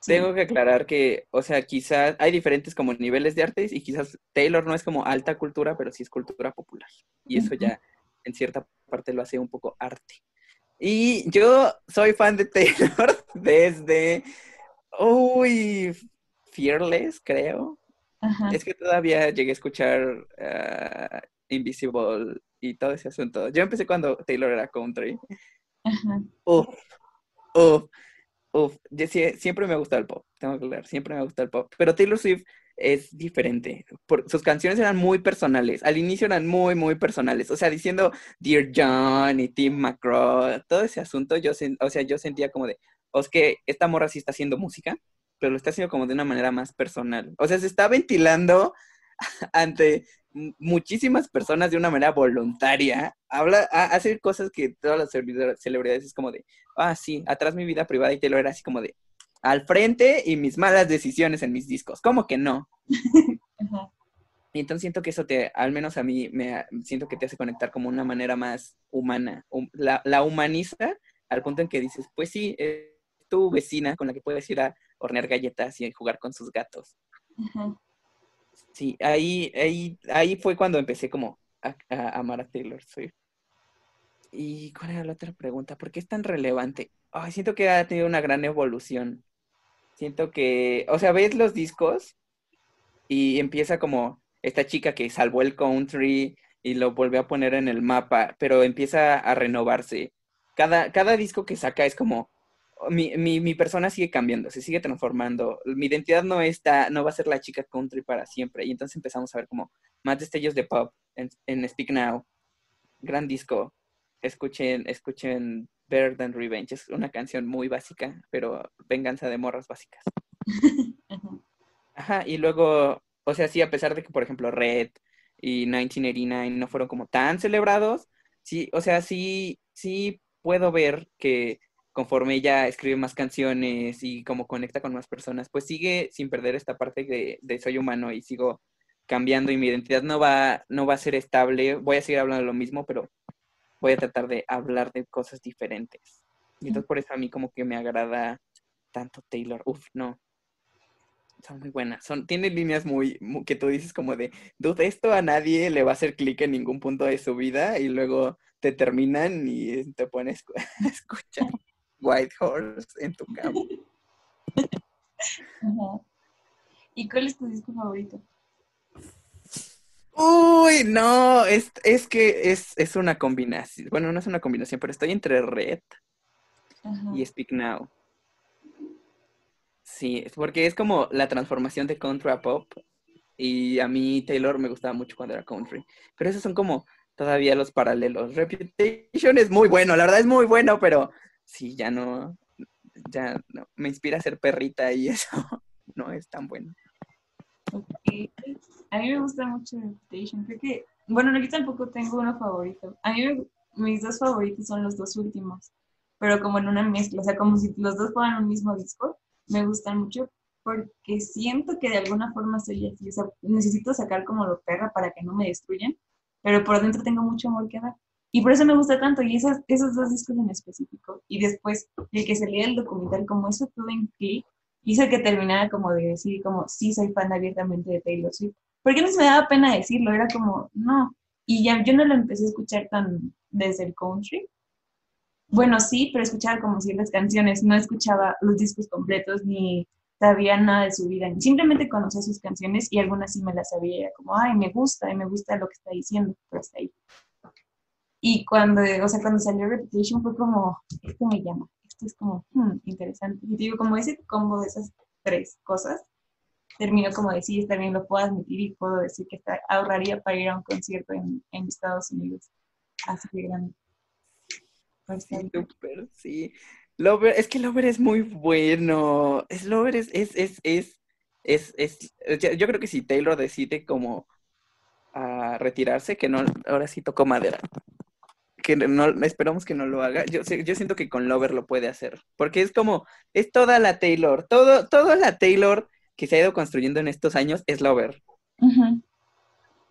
[SPEAKER 2] Sí.
[SPEAKER 3] Tengo que aclarar que, o sea, quizás hay diferentes como niveles de artes y quizás Taylor no es como alta cultura, pero sí es cultura popular. Y eso ya en cierta parte lo hace un poco arte. Y yo soy fan de Taylor desde, uy, Fearless, creo.
[SPEAKER 2] Ajá.
[SPEAKER 3] Es que todavía llegué a escuchar ah, Invisible y todo ese asunto. Yo empecé cuando Taylor era country.
[SPEAKER 2] Ajá.
[SPEAKER 3] Uf, uf, uf. Yo sie- siempre me ha gustado el pop, tengo que hablar, siempre me ha gustado el pop. Pero Taylor Swift es diferente. Por, sus canciones eran muy personales. Al inicio eran muy, muy personales. O sea, diciendo Dear John y Tim McGraw, todo ese asunto, yo, o sea, yo sentía como de, o es que esta morra sí está haciendo música, pero lo está haciendo como de una manera más personal. O sea, se está ventilando ante muchísimas personas de una manera voluntaria. Habla, ha- hace cosas que todas las celebridades es como de, ah, sí, atrás mi vida privada y Taylor era así como de, al frente y mis malas decisiones en mis discos. ¿Cómo que no?
[SPEAKER 2] Ajá.
[SPEAKER 3] Y entonces siento que eso te, al menos a mí, me siento que te hace conectar como una manera más humana. Hum- La, la humaniza al punto en que dices, pues sí, es tu vecina con la que puedes ir a hornear galletas y jugar con sus gatos. Sí, ahí, ahí, ahí fue cuando empecé como a, a amar a Taylor Swift. ¿Y cuál era la otra pregunta? ¿Por qué es tan relevante? Ay, siento que ha tenido una gran evolución. Siento que, o sea, ves los discos y empieza como esta chica que salvó el country y lo volvió a poner en el mapa, pero empieza a renovarse. Cada, cada disco que saca es como, mi, mi, mi persona sigue cambiando, se sigue transformando. Mi identidad no está, no va a ser la chica country para siempre. Y entonces empezamos a ver como más destellos de pop en, en Speak Now. Gran disco. Escuchen, escuchen Better Than Revenge. Es una canción muy básica, pero venganza de morras básicas.
[SPEAKER 2] Ajá.
[SPEAKER 3] Ajá, y luego, o sea, sí, a pesar de que, por ejemplo, Red y 1989 no fueron como tan celebrados, sí, o sea, sí, sí puedo ver que conforme ella escribe más canciones y como conecta con más personas, pues sigue sin perder esta parte de, de soy humano y sigo cambiando y mi identidad no va, no va a ser estable, voy a seguir hablando de lo mismo, pero voy a tratar de hablar de cosas diferentes. Y entonces por eso a mí como que me agrada tanto Taylor. Uf, no. Son muy buenas. Son, tiene líneas muy, muy- que tú dices como de, dude, esto a nadie le va a hacer clic en ningún punto de su vida y luego te terminan y te pones a escuchar White Horse en tu cama.
[SPEAKER 2] Ajá. ¿Y cuál es tu disco favorito?
[SPEAKER 3] Uy, no, es, es que es, es una combinación. Bueno, no es una combinación, pero estoy entre Red
[SPEAKER 2] Ajá.
[SPEAKER 3] y Speak Now. Sí, es porque es como la transformación de country a pop. Y a mí Taylor me gustaba mucho cuando era country. Pero esos son como todavía los paralelos. Reputation es muy bueno, la verdad es muy bueno, pero sí, ya no, ya no, me inspira a ser perrita y eso no es tan bueno.
[SPEAKER 2] Ok. A mí me gusta mucho Reputation. Creo que, bueno, yo tampoco tengo uno favorito. A mí me- mis dos favoritos son los dos últimos, pero como en una mezcla, o sea, como si los dos fueran un mismo disco. Me gustan mucho porque siento que de alguna forma soy así, o sea, necesito sacar como lo perra para que no me destruyan, pero por dentro tengo mucho amor que dar. Y por eso me gusta tanto, y esos, esos dos discos en específico. Y después, el que salía el documental, como eso todo en clic, hizo que terminara como de decir, como, sí, soy fan abiertamente de Taylor Swift. Porque se me daba pena decirlo, era como, no. Y ya yo no lo empecé a escuchar tan desde el country. Bueno, sí, pero escuchaba como ciertas canciones, no escuchaba los discos completos ni sabía nada de su vida, simplemente conocía sus canciones y algunas sí me las sabía, como, ay, me gusta, y me gusta lo que está diciendo, pero hasta ahí. Y cuando, o sea, cuando salió Reputation fue como, esto me llama, esto es como, hmm, interesante. Y digo, como ese combo de esas tres cosas, terminó como de sí, bien, lo puedo admitir y puedo decir que está- ahorraría para ir a un concierto en, en Estados Unidos. Así de grande. Pues,
[SPEAKER 3] Sí, súper, sí. Lover, es que Lover es muy bueno. Es Lover es, es, es, es, es, es- yo creo que si Taylor decide como a retirarse, que no, ahora sí tocó madera. Que no, esperamos que no lo haga. Yo, yo siento que con Lover lo puede hacer. Porque es como, es toda la Taylor, todo, toda la Taylor que se ha ido construyendo en estos años es Lover.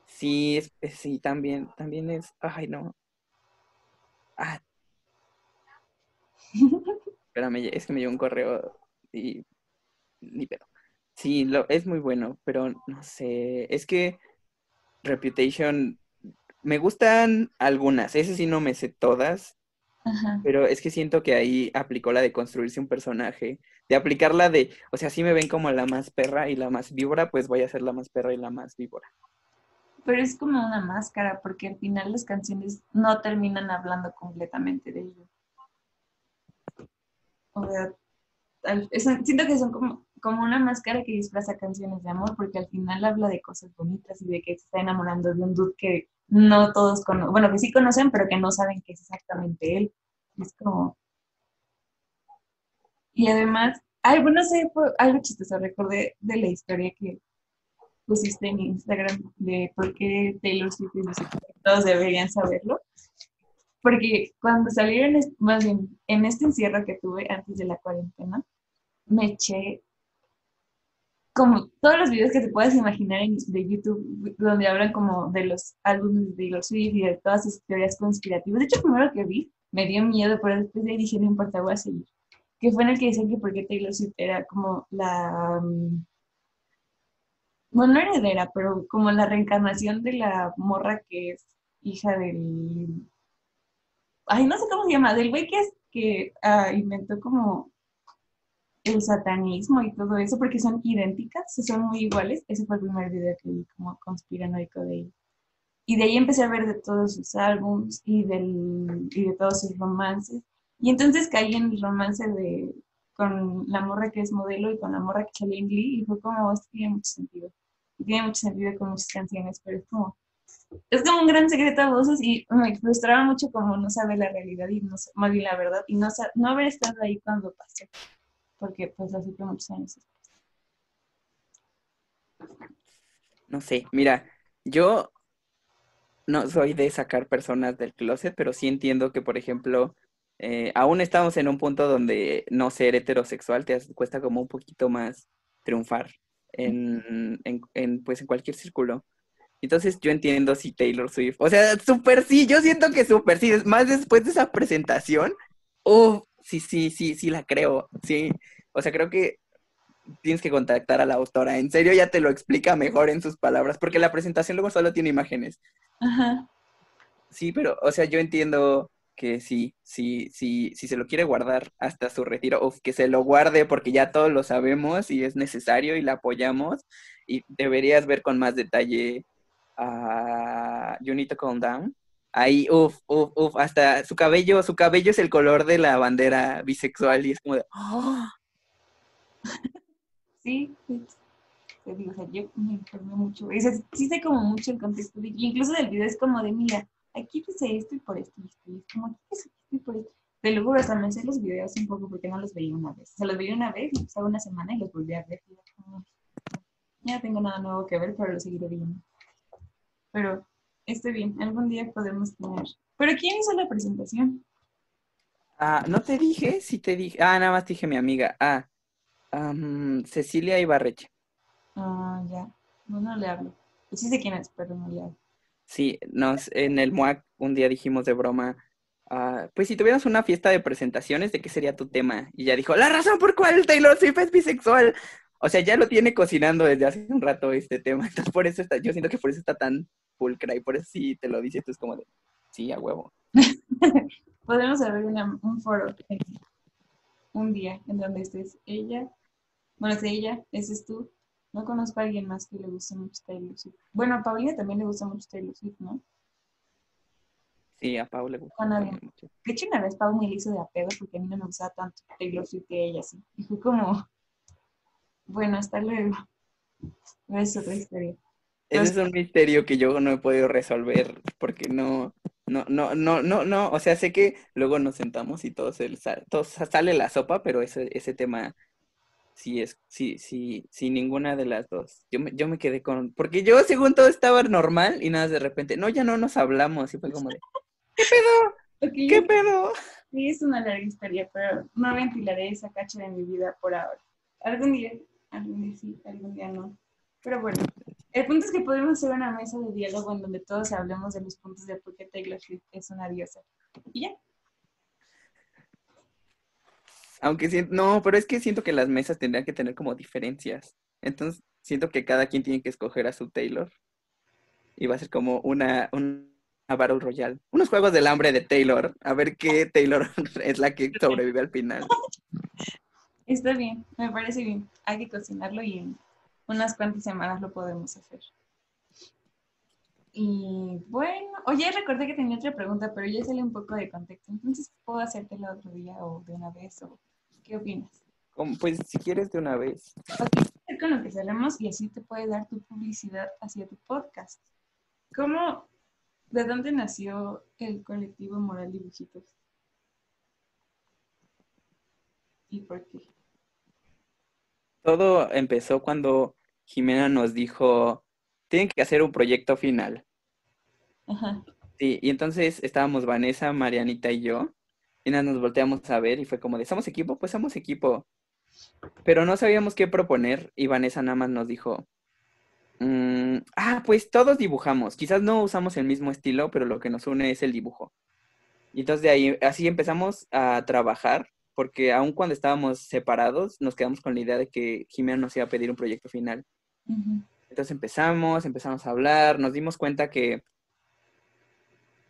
[SPEAKER 3] Sí, es- sí, también, también es, ay no. Ah, espérame, es que me llegó un correo y ni pedo. Sí, lo, es muy bueno, pero no sé, es que Reputation, me gustan algunas, ese sí no me sé todas,
[SPEAKER 2] Ajá.
[SPEAKER 3] pero es que siento que ahí aplicó la de construirse un personaje, de aplicarla de, o sea, si me ven como la más perra y la más víbora, pues voy a ser la más perra y la más víbora.
[SPEAKER 2] Pero es como una máscara, porque al final las canciones no terminan hablando completamente de ello. O sea, siento que son como, como una máscara que disfraza canciones de amor, porque al final habla de cosas bonitas y de que se está enamorando de un dude que no todos conocen, bueno, que sí conocen, pero que no saben que es exactamente él. Es como... Y además, ay, bueno, no sé, algo chistoso, recordé de la historia que pusiste en Instagram de por qué Taylor Swift es música, todos deberían saberlo. Porque cuando salieron, más bien, en este encierro que tuve antes de la cuarentena, me eché como todos los videos que te puedas imaginar en, de YouTube, donde hablan como de los álbumes de Taylor Swift y de todas sus teorías conspirativas. De hecho, primero que vi me dio miedo, pero después de ahí dije, no importa, voy a seguir. Que fue en el que decían que por qué Taylor Swift era como la... mm, bueno, no heredera, pero como la reencarnación de la morra que es hija del... Ay, no sé cómo se llama, del güey que es que ah, inventó como el satanismo y todo eso, porque son idénticas, son muy iguales. Ese fue el primer video que vi como conspiranoico de ella. Y de ahí empecé a ver de todos sus álbums y, del, y de todos sus romances. Y entonces caí en el romance de con la morra que es modelo y con la morra que salió en Glee y fue como, esto tiene mucho sentido. Y tiene mucho sentido con muchas canciones, pero es como, es como un gran secreto a voces y me frustraba mucho como no saber la realidad y no más bien la verdad y no, no haber estado ahí cuando pasó, porque pues fue muchos años.
[SPEAKER 3] No sé, mira, yo no soy de sacar personas del closet, pero sí entiendo que, por ejemplo, eh, aún estamos en un punto donde no ser heterosexual te cuesta como un poquito más triunfar en, en, pues en cualquier círculo. Entonces yo entiendo si Taylor Swift, o sea, súper sí, yo siento que súper sí, más después de esa presentación, oh, sí, sí, sí, sí la creo, sí. O sea, creo que tienes que contactar a la autora, en serio ya te lo explica mejor en sus palabras, porque la presentación luego solo tiene imágenes.
[SPEAKER 2] Ajá.
[SPEAKER 3] Sí, pero, o sea, yo entiendo que sí, sí, sí, si se lo quiere guardar hasta su retiro, o que se lo guarde porque ya todos lo sabemos y es necesario y la apoyamos, y deberías ver con más detalle a You Need to Calm Down. Ahí, uff, uff, uff, hasta su cabello, su cabello es el color de la bandera bisexual y es como de, ¡oh!
[SPEAKER 2] Sí, sí. Te o sea, yo me informé mucho. O sea, sí sé como mucho el contexto. de- incluso del video es como de, mira, aquí dice esto y por esto y esto. Y es como, aquí dice esto y por esto. Te lo juro, los videos un poco porque no los veía una vez. O sea, los veía una vez, los pasaba una semana y los volví a ver. Y ya no tengo nada nuevo que ver, pero lo seguiré viendo. Pero, esté bien, algún día podemos tener. ¿Pero quién hizo la presentación?
[SPEAKER 3] Ah, no te dije, sí te dije, ah, nada más te dije mi amiga, ah, am, Cecilia Ibarreche.
[SPEAKER 2] Ah, ya. No, no le hablo. Pues sí sé quién es, pero no le hablo.
[SPEAKER 3] Sí, nos, en el MUAC un día dijimos de broma, ah, pues si tuvieras una fiesta de presentaciones, ¿de qué sería tu tema? Y ella dijo, la razón por cual Taylor Swift es bisexual. O sea, ya lo tiene cocinando desde hace un rato este tema, entonces por eso está, yo siento que por eso está tan pulcra y por eso sí te lo dice, tú es como de, sí, a huevo.
[SPEAKER 2] Podemos abrir una- un foro un día en donde estés ella, bueno, es ella, ese es tú. No conozco a alguien más que le guste mucho Taylor Swift. Bueno, a Paulina también le gusta mucho Taylor Swift, ¿no?
[SPEAKER 3] Sí, a Pau le gusta también mucho.
[SPEAKER 2] De hecho, una vez Pau me hizo de a pedo porque a mí no me gustaba tanto Taylor Swift que ella, sí. Y fue como, bueno, hasta luego. Pero es otra historia.
[SPEAKER 3] Ese es un misterio que yo no he podido resolver porque no, no, no, no, no, no, o sea, sé que luego nos sentamos y todo, se, todo sa- sale la sopa, pero ese, ese tema sí es, sí, sí, sin ninguna de las dos. Yo me, yo me quedé con, porque yo según todo estaba normal y nada, de repente, no, ya no nos hablamos y fue como de,
[SPEAKER 2] Ok,
[SPEAKER 3] ¿qué pedo?
[SPEAKER 2] Sí, es una larga historia, pero no ventilaré esa cacha de mi vida por ahora. Algún día, algún día sí, algún día no. Pero bueno, el punto es que podemos hacer una mesa de diálogo en donde todos hablemos de los puntos de por qué Taylor Swift es una diosa. Y ya.
[SPEAKER 3] Aunque siento, no, pero es que siento que las mesas tendrían que tener como diferencias. Entonces, siento que cada quien tiene que escoger a su Taylor. Y va a ser como una, una Battle Royale. Unos juegos del hambre de Taylor. A ver qué Taylor es la que sobrevive al final.
[SPEAKER 2] Está bien, me parece bien. Hay que cocinarlo y en unas cuantas semanas lo podemos hacer. Y bueno, oye, recordé que tenía otra pregunta, pero ya sale un poco de contexto. Entonces, ¿puedo hacértela otro día o de una vez? o ¿Qué opinas?
[SPEAKER 3] Pues si quieres de una vez.
[SPEAKER 2] Ok, con lo que salemos y así te puedes dar tu publicidad hacia tu podcast. ¿Cómo, de dónde nació el colectivo Moral Dibujitos? ¿Y por qué?
[SPEAKER 3] Todo empezó cuando Jimena nos dijo, tienen que hacer un proyecto final.
[SPEAKER 2] Ajá.
[SPEAKER 3] Sí, y entonces estábamos Vanessa, Marianita y yo, y nada, nos volteamos a ver y fue como de, ¿somos equipo? Pues somos equipo. Pero no sabíamos qué proponer y Vanessa nada más nos dijo, "Mm, ah, pues todos dibujamos. Quizás no usamos el mismo estilo, pero lo que nos une es el dibujo. Y entonces de ahí, así empezamos a trabajar, porque aun cuando estábamos separados, nos quedamos con la idea de que Jimena nos iba a pedir un proyecto final. Entonces empezamos, empezamos a hablar, nos dimos cuenta que,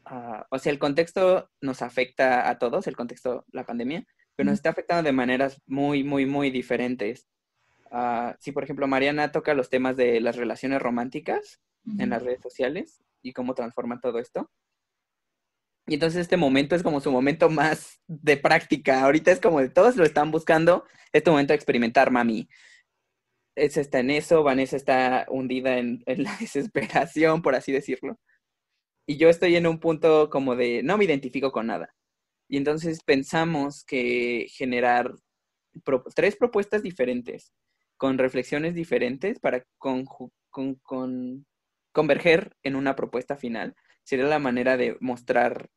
[SPEAKER 3] ah, o sea, el contexto nos afecta a todos, el contexto, la pandemia, pero nos está afectando de maneras muy, muy, muy diferentes. Ah, sí, por ejemplo, Mariana toca los temas de las relaciones románticas en las redes sociales y cómo transforma todo esto. Y entonces este momento es como su momento más de práctica. Ahorita es como de todos lo están buscando, este momento de experimentar, mami. Es está en eso, Vanessa está hundida en, la desesperación, por así decirlo. Y yo estoy en un punto como de no me identifico con nada. Y entonces pensamos que generar tres propuestas diferentes, con reflexiones diferentes para con, con- converger en una propuesta final sería la manera de mostrar,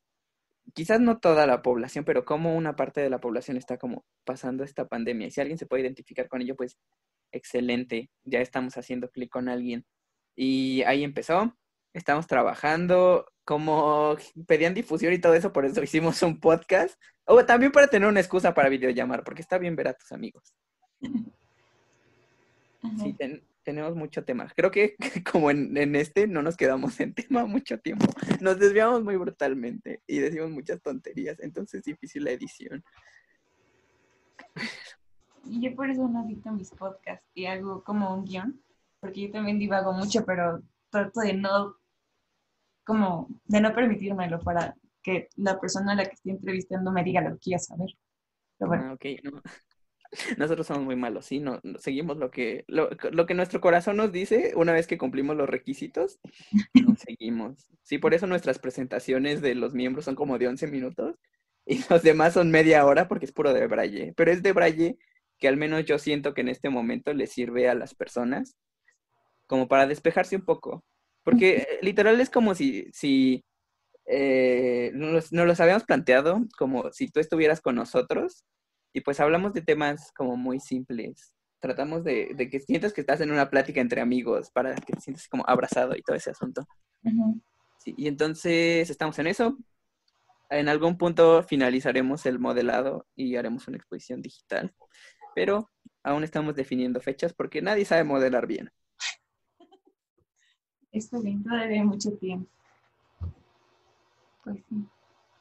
[SPEAKER 3] quizás no toda la población, pero cómo una parte de la población está como pasando esta pandemia. Y si alguien se puede identificar con ello, pues excelente, ya estamos haciendo clic con alguien. Y ahí empezó, estamos trabajando, como pedían difusión y todo eso, por eso hicimos un podcast. O también para tener una excusa para videollamar, porque está bien ver a tus amigos. Sí, tenemos mucho tema. Creo que como en, en, este no nos quedamos en tema mucho tiempo. Nos desviamos muy brutalmente y decimos muchas tonterías, entonces es difícil la edición.
[SPEAKER 2] Y yo por eso no edito mis podcasts y hago como un guion, porque yo también divago mucho, pero trato de no, como, de no permitírmelo para que la persona a la que estoy entrevistando me diga lo que quiera saber. Pero bueno.
[SPEAKER 3] Ah, ok, no. Nosotros somos muy malos, sí, no, seguimos lo que, lo, lo, que nuestro corazón nos dice una vez que cumplimos los requisitos, no seguimos. Sí, por eso nuestras presentaciones de los miembros son como de 11 minutos y los demás son media hora porque es puro de braille, pero es de braille que al menos yo siento que en este momento le sirve a las personas como para despejarse un poco, porque literal es como si, si eh, nos, nos los habíamos planteado como si tú estuvieras con nosotros y pues hablamos de temas como muy simples. Tratamos de, de, que sientas que estás en una plática entre amigos para que te sientas como abrazado y todo ese asunto. sí, y entonces estamos en eso. En algún punto finalizaremos el modelado y haremos una exposición digital. Pero aún estamos definiendo fechas porque nadie sabe modelar bien.
[SPEAKER 2] Está bien, todavía hay mucho tiempo. Pues sí.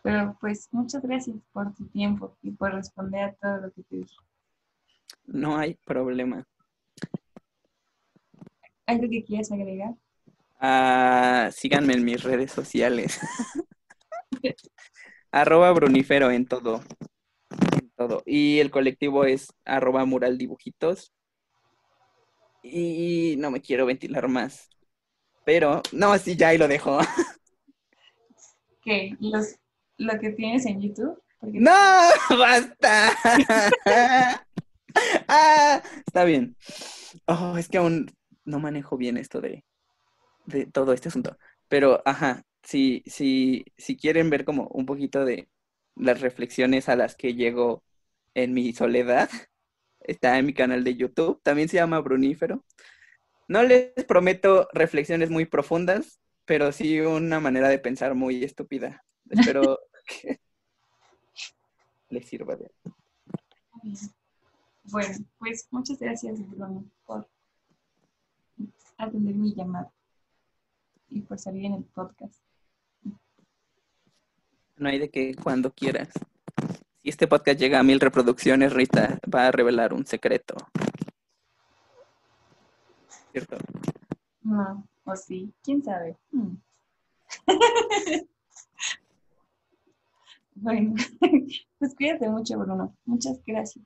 [SPEAKER 2] Pero pues muchas gracias por tu tiempo y por responder a todo lo que te dije.
[SPEAKER 3] No hay problema.
[SPEAKER 2] ¿Algo que quieras agregar?
[SPEAKER 3] Uh, síganme en mis redes sociales. arroba brunifero en todo. En todo. Y el colectivo es arroba mural dibujitos. Y no me quiero ventilar más. Pero, no, sí, ya ahí lo dejo.
[SPEAKER 2] ¿Qué? ¿Los lo que tienes en YouTube?
[SPEAKER 3] ¡No! ¡Basta! ah, está bien. Oh, es que aún no manejo bien esto de, de todo este asunto. Pero, ajá, si, si, si quieren ver como un poquito de las reflexiones a las que llego en mi soledad, está en mi canal de YouTube. También se llama Brunífero. No les prometo reflexiones muy profundas, pero sí una manera de pensar muy estúpida. Espero que les sirva de
[SPEAKER 2] Bueno, pues muchas gracias, Bruno, por atender mi llamada y por salir en el podcast.
[SPEAKER 3] No hay de que cuando quieras. Si este podcast llega a mil reproducciones, Rita va a revelar un secreto. ¿Cierto?
[SPEAKER 2] No, o sí, quién sabe. Hmm. Bueno, pues cuídate mucho, Bruno. Muchas gracias.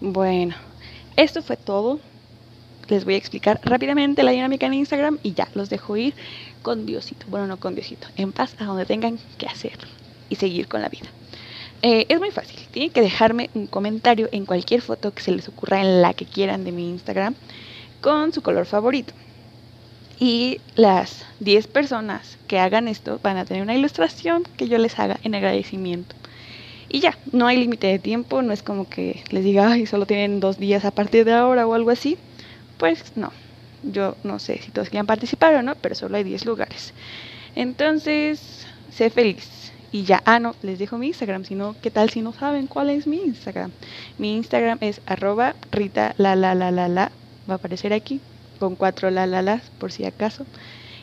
[SPEAKER 1] Bueno, esto fue todo. Les voy a explicar rápidamente la dinámica en Instagram y ya, los dejo ir con Diosito. Bueno, no con Diosito, en paz a donde tengan que hacer y seguir con la vida. Eh, es muy fácil, tienen que dejarme un comentario en cualquier foto que se les ocurra en la que quieran de mi Instagram con su color favorito. Y las 10 personas que hagan esto van a tener una ilustración que yo les haga en agradecimiento. Y ya, no hay límite de tiempo, no es como que les diga, ay, solo tienen dos días a partir de ahora o algo así. Pues no, yo no sé si todos quieran participar o no, pero solo hay 10 lugares. Entonces, sé feliz. Y ya, ah, no, les dejo mi Instagram, sino, ¿qué tal si no saben cuál es mi Instagram? Mi Instagram es arroba rita la la la la la, va a aparecer aquí con cuatro la la las por si acaso.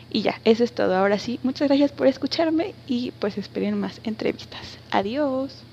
[SPEAKER 1] Y ya, eso es todo. Ahora sí, muchas gracias por escucharme y pues esperen más entrevistas. Adiós.